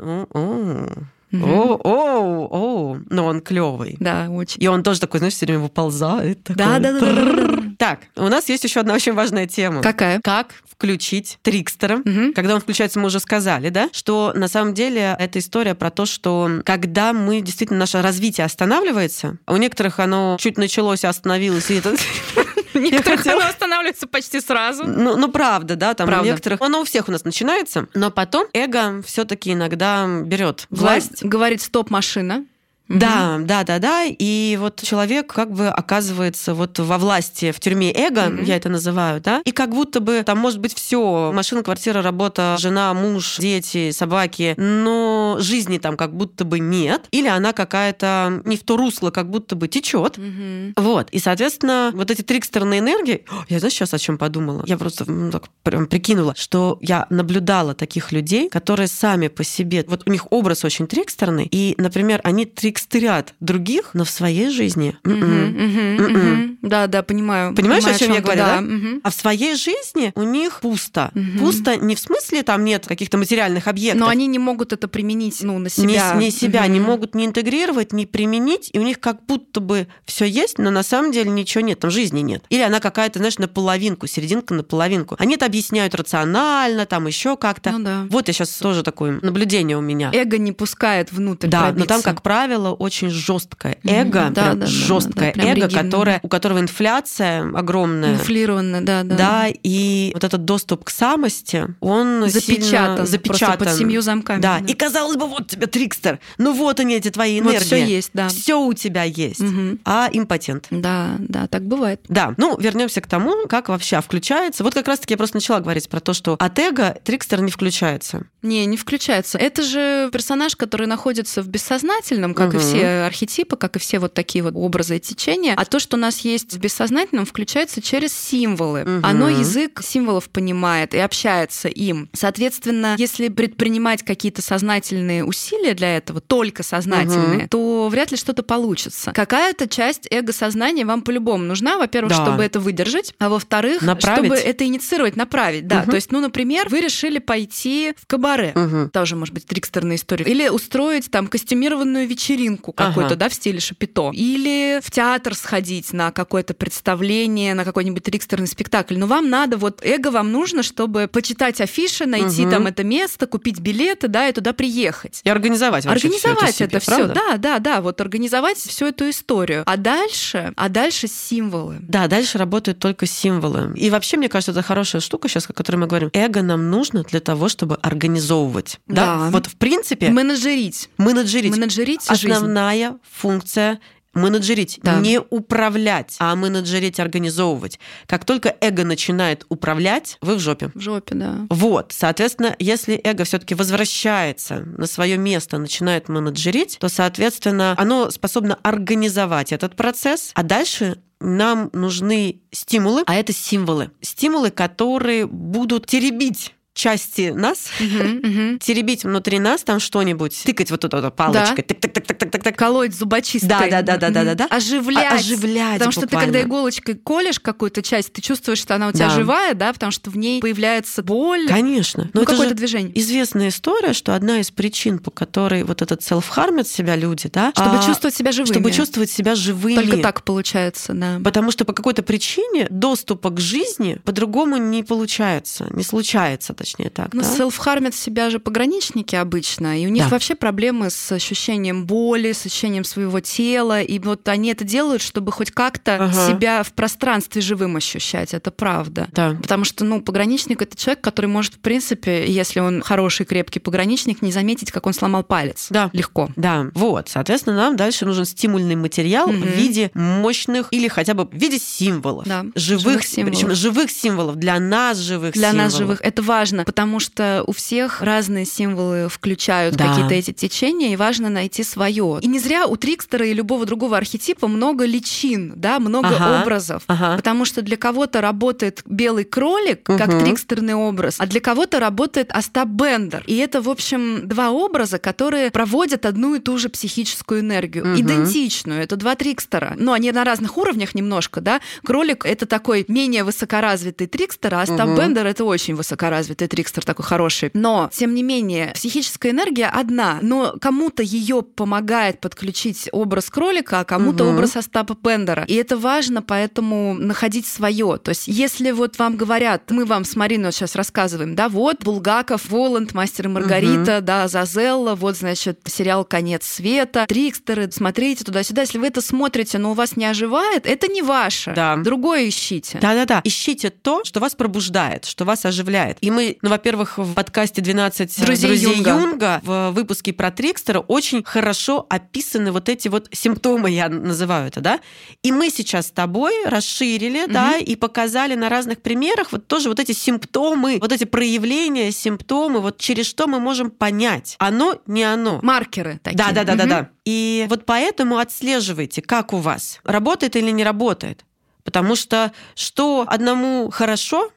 О, о, о, но он клевый. Да, очень. И он тоже такой, знаешь, все время выползает. Да, да, да. Так, у нас есть еще одна очень важная тема. Какая? Как включить трикстера. Мгм. Когда он включается, мы уже сказали, да, что на самом деле это история про то, что когда мы действительно наше развитие останавливается, у некоторых оно чуть началось, а остановилось, и это Некоторых оно останавливается почти сразу. Ну, ну, правда, да, там Правда. у некоторых, оно у всех у нас начинается, но потом эго все-таки иногда берет. Власть говорит стоп, машина. Мгм. Да, да, да, да. И вот человек как бы оказывается вот во власти в тюрьме эго, Мгм. я это называю, да. И как будто бы там может быть все: машина, квартира, работа, жена, муж, дети, собаки, но жизни там как будто бы нет. Или она какая-то не в то русло, как будто бы течет. Мгм. Вот. И, соответственно, вот эти трикстерные энергии... О, Я, знаешь, сейчас о чем подумала? Я просто м, так прям прикинула, что я наблюдала таких людей, которые сами по себе... Вот у них образ очень трикстерный, и, например, они трикстерят других, но в своей жизни... М-м. мгм. Да, да, понимаю. Понимаешь, Понимаю, о чем я говорю, да? А в своей жизни у них пусто. Пусто не в смысле там нет каких-то материальных объектов. Но они не могут это применить ну, на не, себя. не себя не могут не интегрировать, не применить, и у них как будто бы все есть, но на самом деле ничего нет, там жизни нет. Или она какая-то, знаешь, наполовинку, серединка наполовинку. Они это объясняют рационально, там еще как-то. Ну да. Вот я сейчас тоже такое наблюдение у меня. Эго не пускает внутрь Да, но пробиться. там, как правило, очень жесткое эго, Да, прям да, да, жесткое да, прям эго, которое, у которого инфляция огромная. Инфлированно, да, да. Да, и вот этот доступ к самости, он Запечатан. сильно просто запечатан. под семью замками. Да, и казалось бы, вот тебе трикстер, ну вот они эти твои Вот энергии. всё есть, да. Все у тебя есть, Мгм. а импотент. Да, да, так бывает. Да, ну вернемся к тому, как вообще включается. Вот как раз-таки я просто начала говорить про то, что от эго трикстер не включается. Не, не включается. Это же персонаж, который находится в бессознательном, как и все архетипы, как и все вот такие вот образы и течения. А то, что у нас есть в бессознательном, включается через символы. Оно язык символов понимает и общается им. Соответственно, если предпринимать какие-то сознательные усилия для этого, только сознательные, то вряд ли что-то получится. Какая-то часть эго-сознания вам по-любому нужна, во-первых, Да. чтобы это выдержать, а во-вторых, Направить. чтобы это инициировать, направить. Да, Мгм. то есть, ну, например, вы решили пойти в кабаре Мгм. тоже, может быть, трикстерная история. Или устроить там костюмированную вечеринку какую-то, Ага. да, в стиле шапито. Или в театр сходить на какое-то представление, на какой-нибудь трикстерный спектакль. Но вам надо, вот эго вам нужно, чтобы почитать афиши, найти Мгм. там это место, купить билеты, да, и туда приехать. И организовать вообще Организовать всё это себе, все, правда? да, да, да, вот организовать всю эту историю. А дальше, а дальше символы. Да, дальше работают только символы. И вообще, мне кажется, это хорошая штука сейчас, о которой мы говорим. Эго нам нужно для того, чтобы организовывать. Да. Да. Вот в принципе Менеджерить. менеджерить. Менеджерить жизнь. Основная функция менеджерить, Да. не управлять, а менеджерить, организовывать. Как только эго начинает управлять, вы в жопе. В жопе, да. Вот, соответственно, если эго все-таки возвращается на свое место, начинает менеджерить, то, соответственно, оно способно организовать этот процесс, а дальше нам нужны стимулы, а это символы. Стимулы, которые будут теребить части нас, теребить внутри нас там что-нибудь, тыкать вот туда палочкой, тык-тык-тык-тык-тык-тык. колоть зубочисткой. Да, да, да, да, да, да, да. Оживлять. А- оживлять Потому что ты, когда иголочкой колешь какую-то часть, ты чувствуешь, что она у тебя живая, да, потому что в ней появляется боль, Конечно. Но ну, это какое-то же движение. известная история, что одна из причин, по которой вот этот self-хармят себя люди, да, Чтобы а, чувствовать себя живыми. чтобы чувствовать себя живыми. Только так получается, да. Потому что по какой-то причине доступа к жизни по-другому не получается, не случается, точнее так. Ну, да? селф-хармят себя же пограничники обычно, и у них Да. вообще проблемы с ощущением боли, с ощущением своего тела, и вот они это делают, чтобы хоть как-то Ага. себя в пространстве живым ощущать, это правда. Да. Потому что, ну, пограничник это человек, который может, в принципе, если он хороший, крепкий пограничник, не заметить, как он сломал палец. Да. Легко. Да, вот, соответственно, нам дальше нужен стимульный материал Мгм. в виде мощных или хотя бы в виде символов. Да, живых, живых символов. причем живых символов, для нас живых Для символов. нас живых это важно, потому что у всех разные символы включают Да. какие-то эти течения, и важно найти свое. И не зря у Трикстера и любого другого архетипа много личин, да, много Ага. образов. Ага. Потому что для кого-то работает белый кролик, как Мгм. трикстерный образ, а для кого-то работает Остап Бендер. И это, в общем, два образа, которые проводят одну и ту же психическую энергию. Мгм. Идентичную. Это два трикстера. Но они на разных уровнях немножко, да. Кролик — это такой менее высокоразвитый трикстер, а Остап Мгм. Бендер — это очень высокоразвитый ты трикстер такой хороший. Но, тем не менее, психическая энергия одна, но кому-то ее помогает подключить образ кролика, а кому-то угу. образ Остапа Пендера. И это важно, поэтому находить свое. То есть, если вот вам говорят, мы вам с Мариной сейчас рассказываем, да, вот Булгаков, Воланд, Мастер и Маргарита, угу. да, Зазелла, вот, значит, сериал «Конец света», Трикстеры, смотрите туда-сюда. Если вы это смотрите, но у вас не оживает, это не ваше. Да. Другое ищите. Да-да-да. Ищите то, что вас пробуждает, что вас оживляет. И мы, ну, во-первых, в подкасте «12 друзей, друзей Юнга. Юнга» в выпуске про Трикстера очень хорошо описаны вот эти вот симптомы, я называю это, да? И мы сейчас с тобой расширили, угу. да, и показали на разных примерах вот тоже вот эти симптомы, вот эти проявления, симптомы, вот через что мы можем понять, оно, не оно. Маркеры такие. Да-да-да-да-да. И вот поэтому отслеживайте, как у вас, работает или не работает. Потому что что одному хорошо,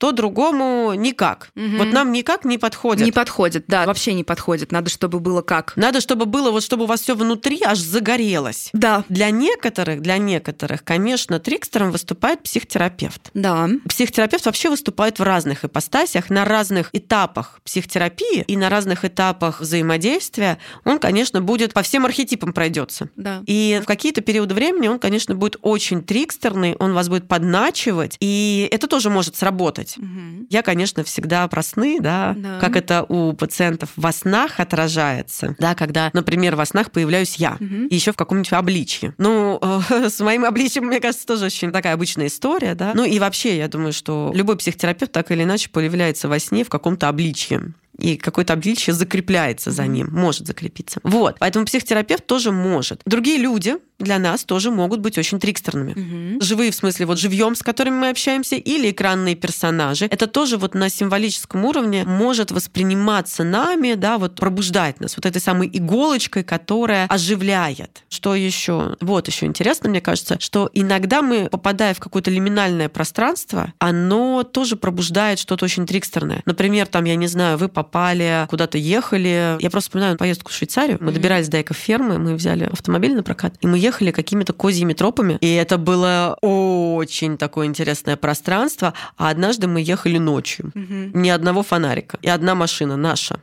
то другому никак. Угу. Вот нам никак не подходит. Не подходит, да, вообще не подходит. Надо, чтобы было как. Надо, чтобы было, вот чтобы у вас все внутри аж загорелось. Да. Для некоторых, для некоторых, конечно, трикстером выступает психотерапевт. Да. Психотерапевт вообще выступает в разных ипостасях, на разных этапах психотерапии и на разных этапах взаимодействия. Он, конечно, будет по всем архетипам пройдется. Да. И в какие-то периоды времени он, конечно, будет очень трикстерный, он вас будет подначивать, и это тоже может сработать делать. Угу. Я, конечно, всегда про сны, да, да, как это у пациентов во снах отражается, да, когда, например, во снах появляюсь я, угу. еще в каком-нибудь обличье. Ну, с моим обличием, мне кажется, тоже очень такая обычная история, да. Ну и вообще, я думаю, что любой психотерапевт так или иначе появляется во сне в каком-то обличье и какое-то обличие закрепляется за ним, может закрепиться. Вот, поэтому психотерапевт тоже может. Другие люди, для нас тоже могут быть очень трикстерными. Угу. Живые, в смысле, вот живьем, с которыми мы общаемся, или экранные персонажи. Это тоже вот на символическом уровне может восприниматься нами, да, вот пробуждать нас вот этой самой иголочкой, которая оживляет. Что еще? Вот еще интересно, мне кажется, что иногда мы, попадая в какое-то лиминальное пространство, оно тоже пробуждает что-то очень трикстерное. Например, там, я не знаю, вы попали, куда-то ехали. Я просто вспоминаю поездку в Швейцарию. Мы добирались до экофермы, мы взяли автомобиль на прокат, и мы ехали ехали какими-то козьими тропами, и это было очень такое интересное пространство. А однажды мы ехали ночью, угу. ни одного фонарика, и одна машина наша,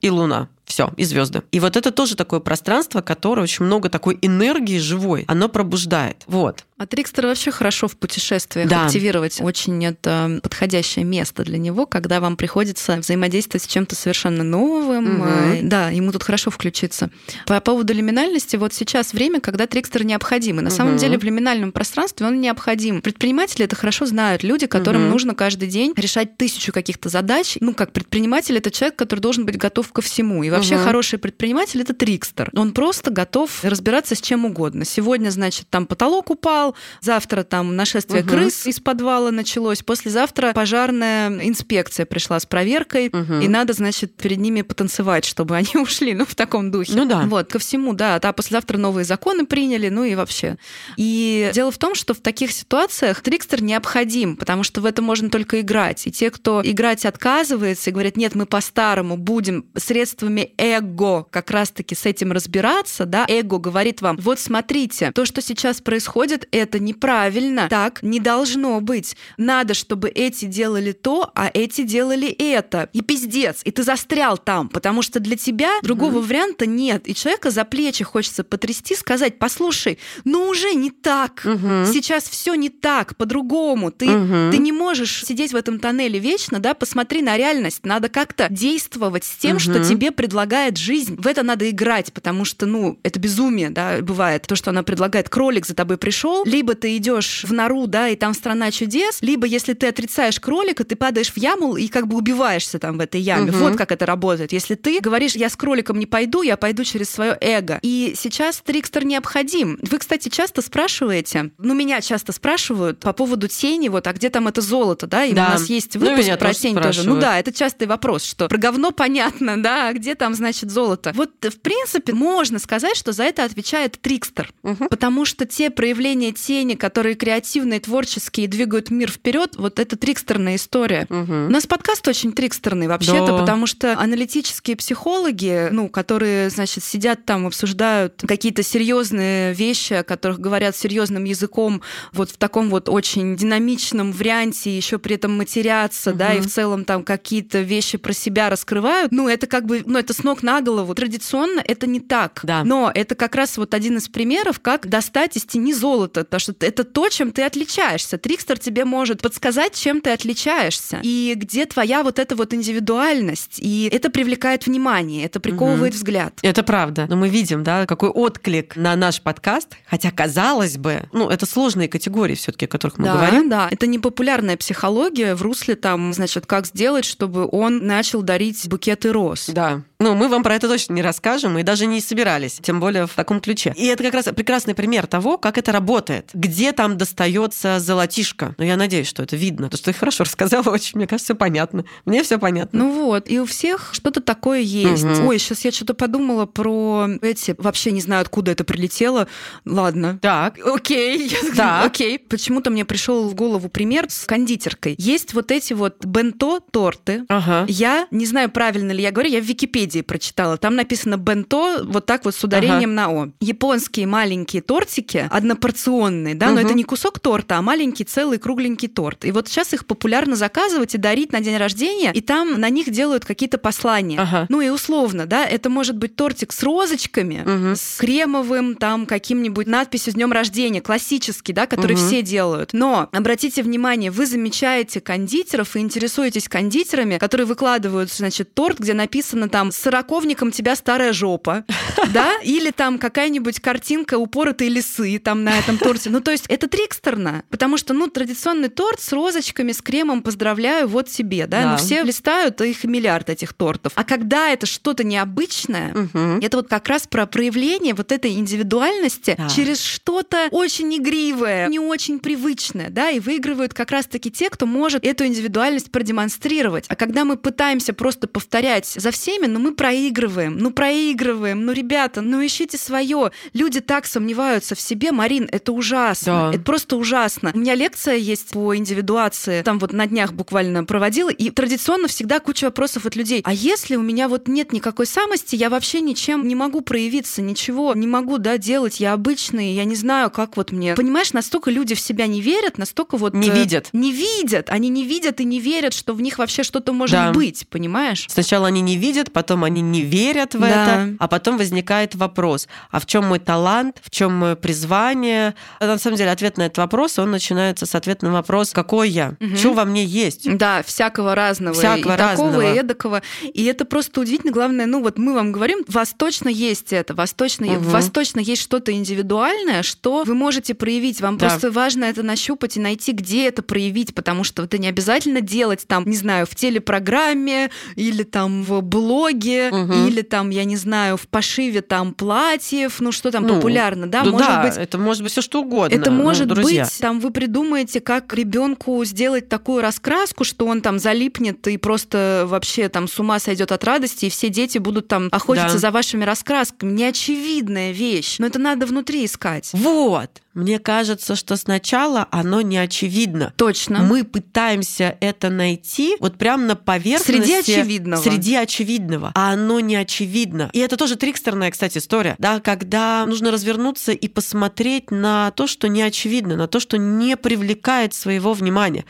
и луна. Все, и звезды. И вот это тоже такое пространство, которое очень много такой энергии живой, оно пробуждает. Вот. А Трикстер вообще хорошо в путешествиях да. активировать. Очень это подходящее место для него, когда вам приходится взаимодействовать с чем-то совершенно новым. Угу. Да, ему тут хорошо включиться. По поводу лиминальности, вот сейчас время, когда Трикстер необходим. И на угу. самом деле в лиминальном пространстве он необходим. Предприниматели это хорошо знают. Люди, которым угу. нужно каждый день решать тысячу каких-то задач. Ну, как предприниматель, это человек, который должен быть готов ко всему. И вообще угу. хороший предприниматель это трикстер. Он просто готов разбираться с чем угодно. Сегодня, значит, там потолок упал, завтра там нашествие угу. крыс из подвала началось, послезавтра пожарная инспекция пришла с проверкой, угу. и надо, значит, перед ними потанцевать, чтобы они ушли, ну, в таком духе. Ну да. Вот, ко всему, да. Да, послезавтра новые законы приняли, ну и вообще. И дело в том, что в таких ситуациях трикстер необходим, потому что в это можно только играть. И те, кто играть отказывается и говорят, нет, мы по-старому будем средствами эго как раз-таки с этим разбираться, да, эго говорит вам, вот смотрите, то, что сейчас происходит, это неправильно, так не должно быть. Надо, чтобы эти делали то, а эти делали это. И пиздец, и ты застрял там, потому что для тебя другого mm-hmm. варианта нет. И человека за плечи хочется потрясти, сказать, послушай, ну уже не так, mm-hmm. сейчас все не так, по-другому. Ты, mm-hmm. ты не можешь сидеть в этом тоннеле вечно, да, посмотри на реальность, надо как-то действовать с тем, mm-hmm. что тебе предлагает жизнь. В это надо играть, потому что, ну, это безумие, да, бывает. То, что она предлагает, кролик за тобой пришел, либо ты идешь в нору, да, и там страна чудес, либо если ты отрицаешь кролика, ты падаешь в яму и как бы убиваешься там в этой яме. Угу. Вот как это работает. Если ты говоришь, я с кроликом не пойду, я пойду через свое эго. И сейчас трикстер необходим. Вы, кстати, часто спрашиваете, ну, меня часто спрашивают по поводу тени, вот, а где там это золото, да, и да. у нас есть ну, выпуск ну, про тень тоже. Ну да, это частый вопрос, что про говно понятно, да, а где там там, значит, золото. Вот, в принципе, можно сказать, что за это отвечает трикстер. Мгм. Потому что те проявления тени, которые креативные, творческие, двигают мир вперед, вот это трикстерная история. У Мгм. нас подкаст очень трикстерный вообще-то, Да. потому что аналитические психологи, ну, которые, значит, сидят там, обсуждают какие-то серьезные вещи, о которых говорят серьезным языком, вот в таком вот очень динамичном варианте, еще при этом матерятся, да, и в целом там какие-то вещи про себя раскрывают. Ну, это как бы, ну, это с ног на голову. Традиционно это не так. Да. Но это как раз вот один из примеров, как достать из тени золото, потому что это то, чем ты отличаешься. Трикстер тебе может подсказать, чем ты отличаешься, и где твоя вот эта вот индивидуальность. И это привлекает внимание, это приковывает взгляд. Это правда. Но мы видим, да, какой отклик на наш подкаст. Хотя, казалось бы, ну, это сложные категории все таки о которых мы да, говорим. да. Это не популярная психология в русле там, значит, как сделать, чтобы он начал дарить букеты роз. Да. Ну, мы вам про это точно не расскажем и даже не собирались, тем более в таком ключе. И это как раз прекрасный пример того, как это работает. Где там достается золотишко. Но я надеюсь, что это видно. То, что ты хорошо рассказала, очень, мне кажется, все понятно. Мне все понятно. Ну вот, и у всех что-то такое есть. Мгм. Ой, сейчас я что-то подумала про эти, вообще не знаю, откуда это прилетело. Ладно. Так. Окей, Так. окей. Почему-то мне пришел в голову пример с кондитеркой. Есть вот эти вот бенто торты. Ага. Я не знаю, правильно ли я говорю, я в Википедии прочитала. Там написано бенто вот так вот с ударением на о. Японские маленькие тортики, однопорционные, да, но Мгм. это не кусок торта, а маленький целый кругленький торт. И вот сейчас их популярно заказывать и дарить на день рождения, и там на них делают какие-то послания. Ага. Ну и условно, да, это может быть тортик с розочками, Мгм. с кремовым там каким-нибудь надписью с днем рождения, классический, да, который Мгм. все делают. Но обратите внимание, вы замечаете кондитеров и интересуетесь кондитерами, которые выкладывают, значит, торт, где написано там сороковником тебя старая жопа, да, или там какая-нибудь картинка упоротой лисы там на этом торте. Ну, то есть это трикстерно, потому что, ну, традиционный торт с розочками, с кремом, поздравляю, вот тебе, да, Да. ну, все листают, их миллиард этих тортов. А когда это что-то необычное, Мгм. это вот как раз про проявление вот этой индивидуальности Да. через что-то очень игривое, не очень привычное, да, и выигрывают как раз-таки те, кто может эту индивидуальность продемонстрировать. А когда мы пытаемся просто повторять за всеми, ну мы проигрываем, ну проигрываем, ну ребята, ну ищите свое. Люди так сомневаются в себе, Марин, это ужасно, Да. это просто ужасно. У меня лекция есть по индивидуации, там вот на днях буквально проводила, и традиционно всегда куча вопросов от людей. А если у меня вот нет никакой самости, я вообще ничем не могу проявиться, ничего не могу, да, делать, я обычный, я не знаю, как вот мне. Понимаешь, настолько люди в себя не верят, настолько вот... Не э, видят. Не видят, они не видят и не верят, что в них вообще что-то может Да. быть, понимаешь? Сначала они не видят, потом они не верят в Да. это, а потом возникает вопрос, а в чем мой талант, в чем мое призвание? А На самом деле ответ на этот вопрос, он начинается с ответа на вопрос, какой я, Мгм. что во мне есть. Да, всякого разного. Всякого и такого, разного. и эдакого. И это просто удивительно. Главное, ну вот мы вам говорим, у вас точно есть это, у вас точно, Мгм. у вас точно есть что-то индивидуальное, что вы можете проявить. Вам Да. просто важно это нащупать и найти, где это проявить, потому что это не обязательно делать там, не знаю, в телепрограмме или там в блоге, Мгм. или там, я не знаю, в пошиве там платьев, ну что там Ну, популярно, да, Ну может да, быть это может быть все что угодно. это ну, может друзья. быть, там вы придумаете, как ребенку сделать такую раскраску, что он там залипнет и просто вообще там с ума сойдет от радости, и все дети будут там охотиться Да. за вашими раскрасками. Неочевидная вещь, но это надо внутри искать. Вот. Мне кажется, что сначала оно не очевидно. Точно. Мы пытаемся это найти вот прям на поверхности. Среди очевидного. Среди очевидного. А оно не очевидно. И это тоже трикстерная, кстати, история. Да, когда нужно развернуться и посмотреть на то, что не очевидно, на то, что не привлекает своего внимания.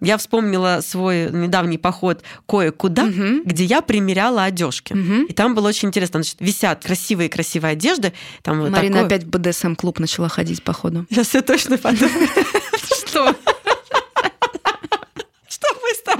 Я вспомнила свой недавний поход кое-куда, Мгм. где я примеряла одежки. Мгм. И там было очень интересно. Значит, висят красивые-красивые одежды. Там вот Марина такое- опять в БДСМ-клуб начала ходить, походу. Я все точно подумала. Что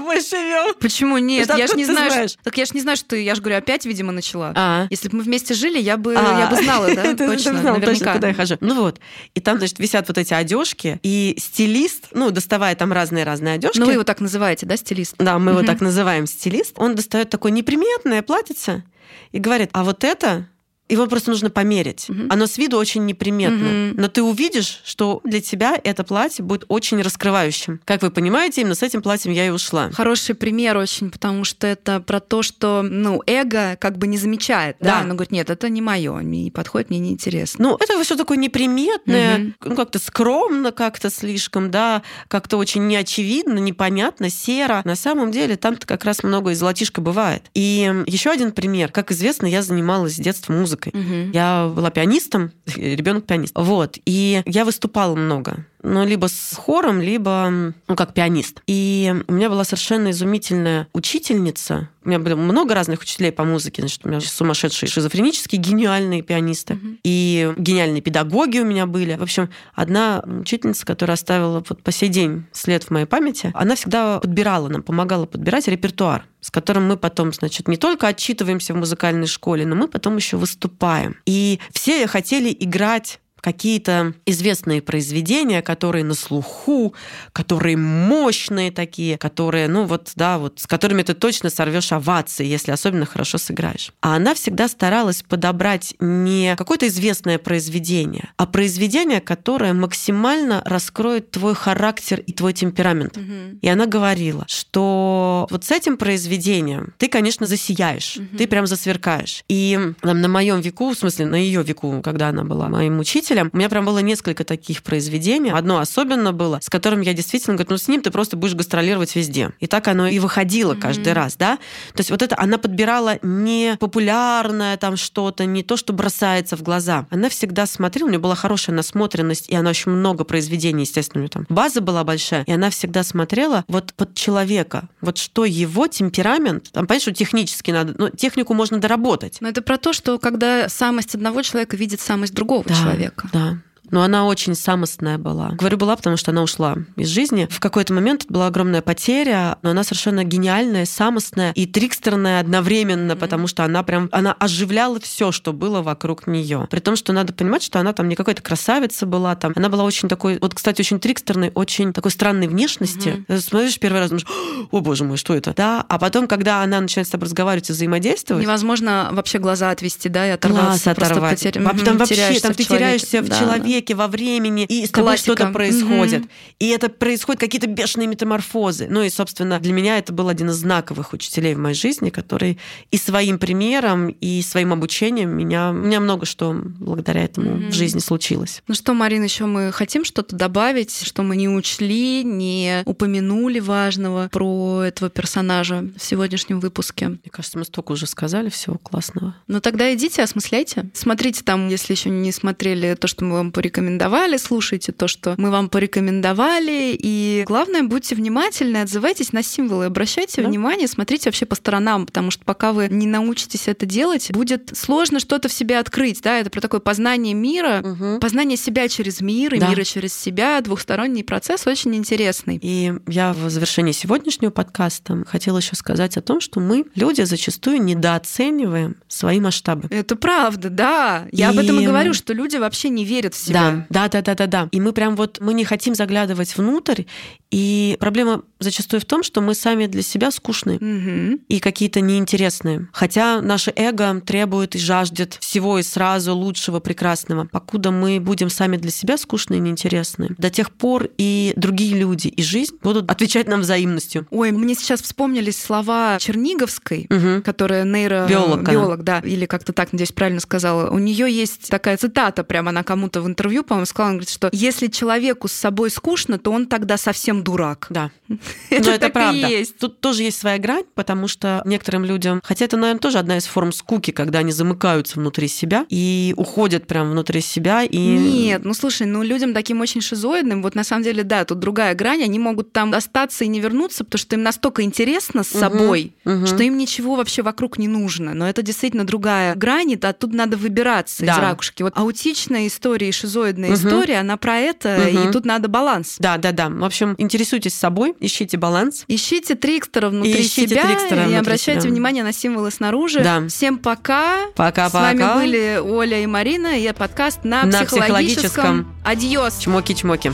мы живем? Почему нет? Я ж откуда не знаю. знаешь? Так я ж не знаю, что ты, я ж говорю, опять, видимо, начала. А. Если бы мы вместе жили, я бы, А, я бы знала, да? Точно, наверняка. куда я хожу. Ну вот. И там, значит, висят вот эти одежки, и стилист, ну, доставая там разные-разные одежки. Ну, вы его так называете, да, стилист? Да, мы его так называем стилист. Он достает такое неприметное платьице и говорит, а вот это Его просто нужно померить. Мгм. Оно с виду очень неприметно. Мгм. Но ты увидишь, что для тебя это платье будет очень раскрывающим. Как вы понимаете, именно с этим платьем я и ушла. Хороший пример очень, потому что это про то, что, ну, эго как бы не замечает, да, Да. оно говорит, нет, это не мое, не подходит, мне неинтересно. Ну, это все такое неприметное, Мгм. ну, как-то скромно, как-то слишком, да, как-то очень неочевидно, непонятно, серо. На самом деле там-то как раз много и золотишко бывает. И еще один пример. Как известно, я занималась с детства музыкой. Мгм. Я была пианистом, ребенок пианист. Вот. И я выступала много. Ну, либо с хором, либо, ну, как пианист. И у меня была совершенно изумительная учительница. У меня было много разных учителей по музыке. Значит, у меня сумасшедшие шизофренические гениальные пианисты. Мгм. И гениальные педагоги у меня были. В общем, одна учительница, которая оставила вот по сей день след в моей памяти, она всегда подбирала нам, помогала подбирать репертуар с которым мы потом, значит, не только отчитываемся в музыкальной школе, но мы потом еще выступаем. И все хотели играть какие-то известные произведения, которые на слуху, которые мощные такие, которые, ну вот, да, вот, с которыми ты точно сорвешь овации, если особенно хорошо сыграешь. А она всегда старалась подобрать не какое-то известное произведение, а произведение, которое максимально раскроет твой характер и твой темперамент. Мгм. И она говорила, что вот с этим произведением ты, конечно, засияешь, Мгм. ты прям засверкаешь. И там, на моем веку, в смысле, на ее веку, когда она была моим учителем, у меня прям было несколько таких произведений. Одно особенно было, с которым я действительно говорю, ну с ним ты просто будешь гастролировать везде. И так оно и выходило каждый Мгм. раз, да? То есть вот это она подбирала не популярное там что-то, не то, что бросается в глаза. Она всегда смотрела, у нее была хорошая насмотренность, и она очень много произведений, естественно, у нее там база была большая, и она всегда смотрела вот под человека, вот что его темперамент, там, понятно, что технически надо, но технику можно доработать. Но это про то, что когда самость одного человека видит самость другого Да, человека. Да. Но она очень самостная была. Говорю, была, потому что она ушла из жизни. В какой-то момент была огромная потеря, но она совершенно гениальная, самостная и трикстерная одновременно, Мгм. потому что она прям она оживляла все, что было вокруг нее. При том, что надо понимать, что она там не какая-то красавица была, там она была очень такой, вот, кстати, очень трикстерной, очень такой странной внешности. Мгм. Смотришь первый раз, думаешь, о боже мой, что это? Да, а потом, когда она начинает с тобой разговаривать и взаимодействовать, Невозможно вообще глаза отвести, да, и оторваться. Глаз просто оторвать. потер- А Мгм, там вообще, там ты человеке. теряешься в Да, человеке, во времени, и с тобой что-то происходит. Мгм. И это происходят какие-то бешеные метаморфозы. Ну и, собственно, для меня это был один из знаковых учителей в моей жизни, который и своим примером, и своим обучением меня, у меня много что благодаря этому Мгм. в жизни случилось. Ну что, Марина, еще мы хотим что-то добавить, что мы не учли, не упомянули важного про этого персонажа в сегодняшнем выпуске. Мне кажется, мы столько уже сказали всего классного. Ну тогда идите, осмысляйте. Смотрите там, если еще не смотрели то, что мы вам порекомендовали, слушайте то, что мы вам порекомендовали. И главное, будьте внимательны, отзывайтесь на символы, обращайте Да. внимание, смотрите вообще по сторонам, потому что пока вы не научитесь это делать, будет сложно что-то в себе открыть. Да? Это про такое познание мира, Мгм. познание себя через мир и Да. мира через себя, двухсторонний процесс очень интересный. И я в завершении сегодняшнего подкаста хотела еще сказать о том, что мы, люди, зачастую недооцениваем свои масштабы. Это правда, да. Я об этом и И- говорю, что люди вообще не верят в себя. Да, да, да, да, да, да. И мы прям вот мы не хотим заглядывать внутрь. И проблема зачастую в том, что мы сами для себя скучны Мгм. и какие-то неинтересные. Хотя наше эго требует и жаждет всего и сразу лучшего, прекрасного. Покуда мы будем сами для себя скучные и неинтересные, до тех пор и другие люди, и жизнь будут отвечать нам взаимностью. Ой, мне сейчас вспомнились слова Черниговской, Мгм. которая нейро... Биолог она. биолог, да, или как-то так, надеюсь, правильно сказала. У нее есть такая цитата, прям она кому-то в интервью, по-моему, сказала, она говорит, что если человеку с собой скучно, то он тогда совсем дурак. Да. Это Но это так и правда. есть. Тут тоже есть своя грань, потому что некоторым людям, хотя это, наверное, тоже одна из форм скуки, когда они замыкаются внутри себя и уходят прям внутри себя и Нет, ну слушай, ну людям таким очень шизоидным, вот на самом деле, да, тут другая грань, они могут там остаться и не вернуться, потому что им настолько интересно с собой, Мгм. что им ничего вообще вокруг не нужно. Но это действительно другая грань, и тут надо выбираться из Да. ракушки. Вот аутичная история и шизоидная Мгм. история, она про это, Мгм. и тут надо баланс. Да, да, да. В общем, интересуйтесь собой, ищите баланс. Ищите трикстера внутри ищите себя трикстера и внутри обращайте себя. внимание на символы снаружи. Да. Всем пока. Пока-пока. С вами были Оля и Марина, и подкаст на, На психологическом. психологическом. Адьос. Чмоки-чмоки.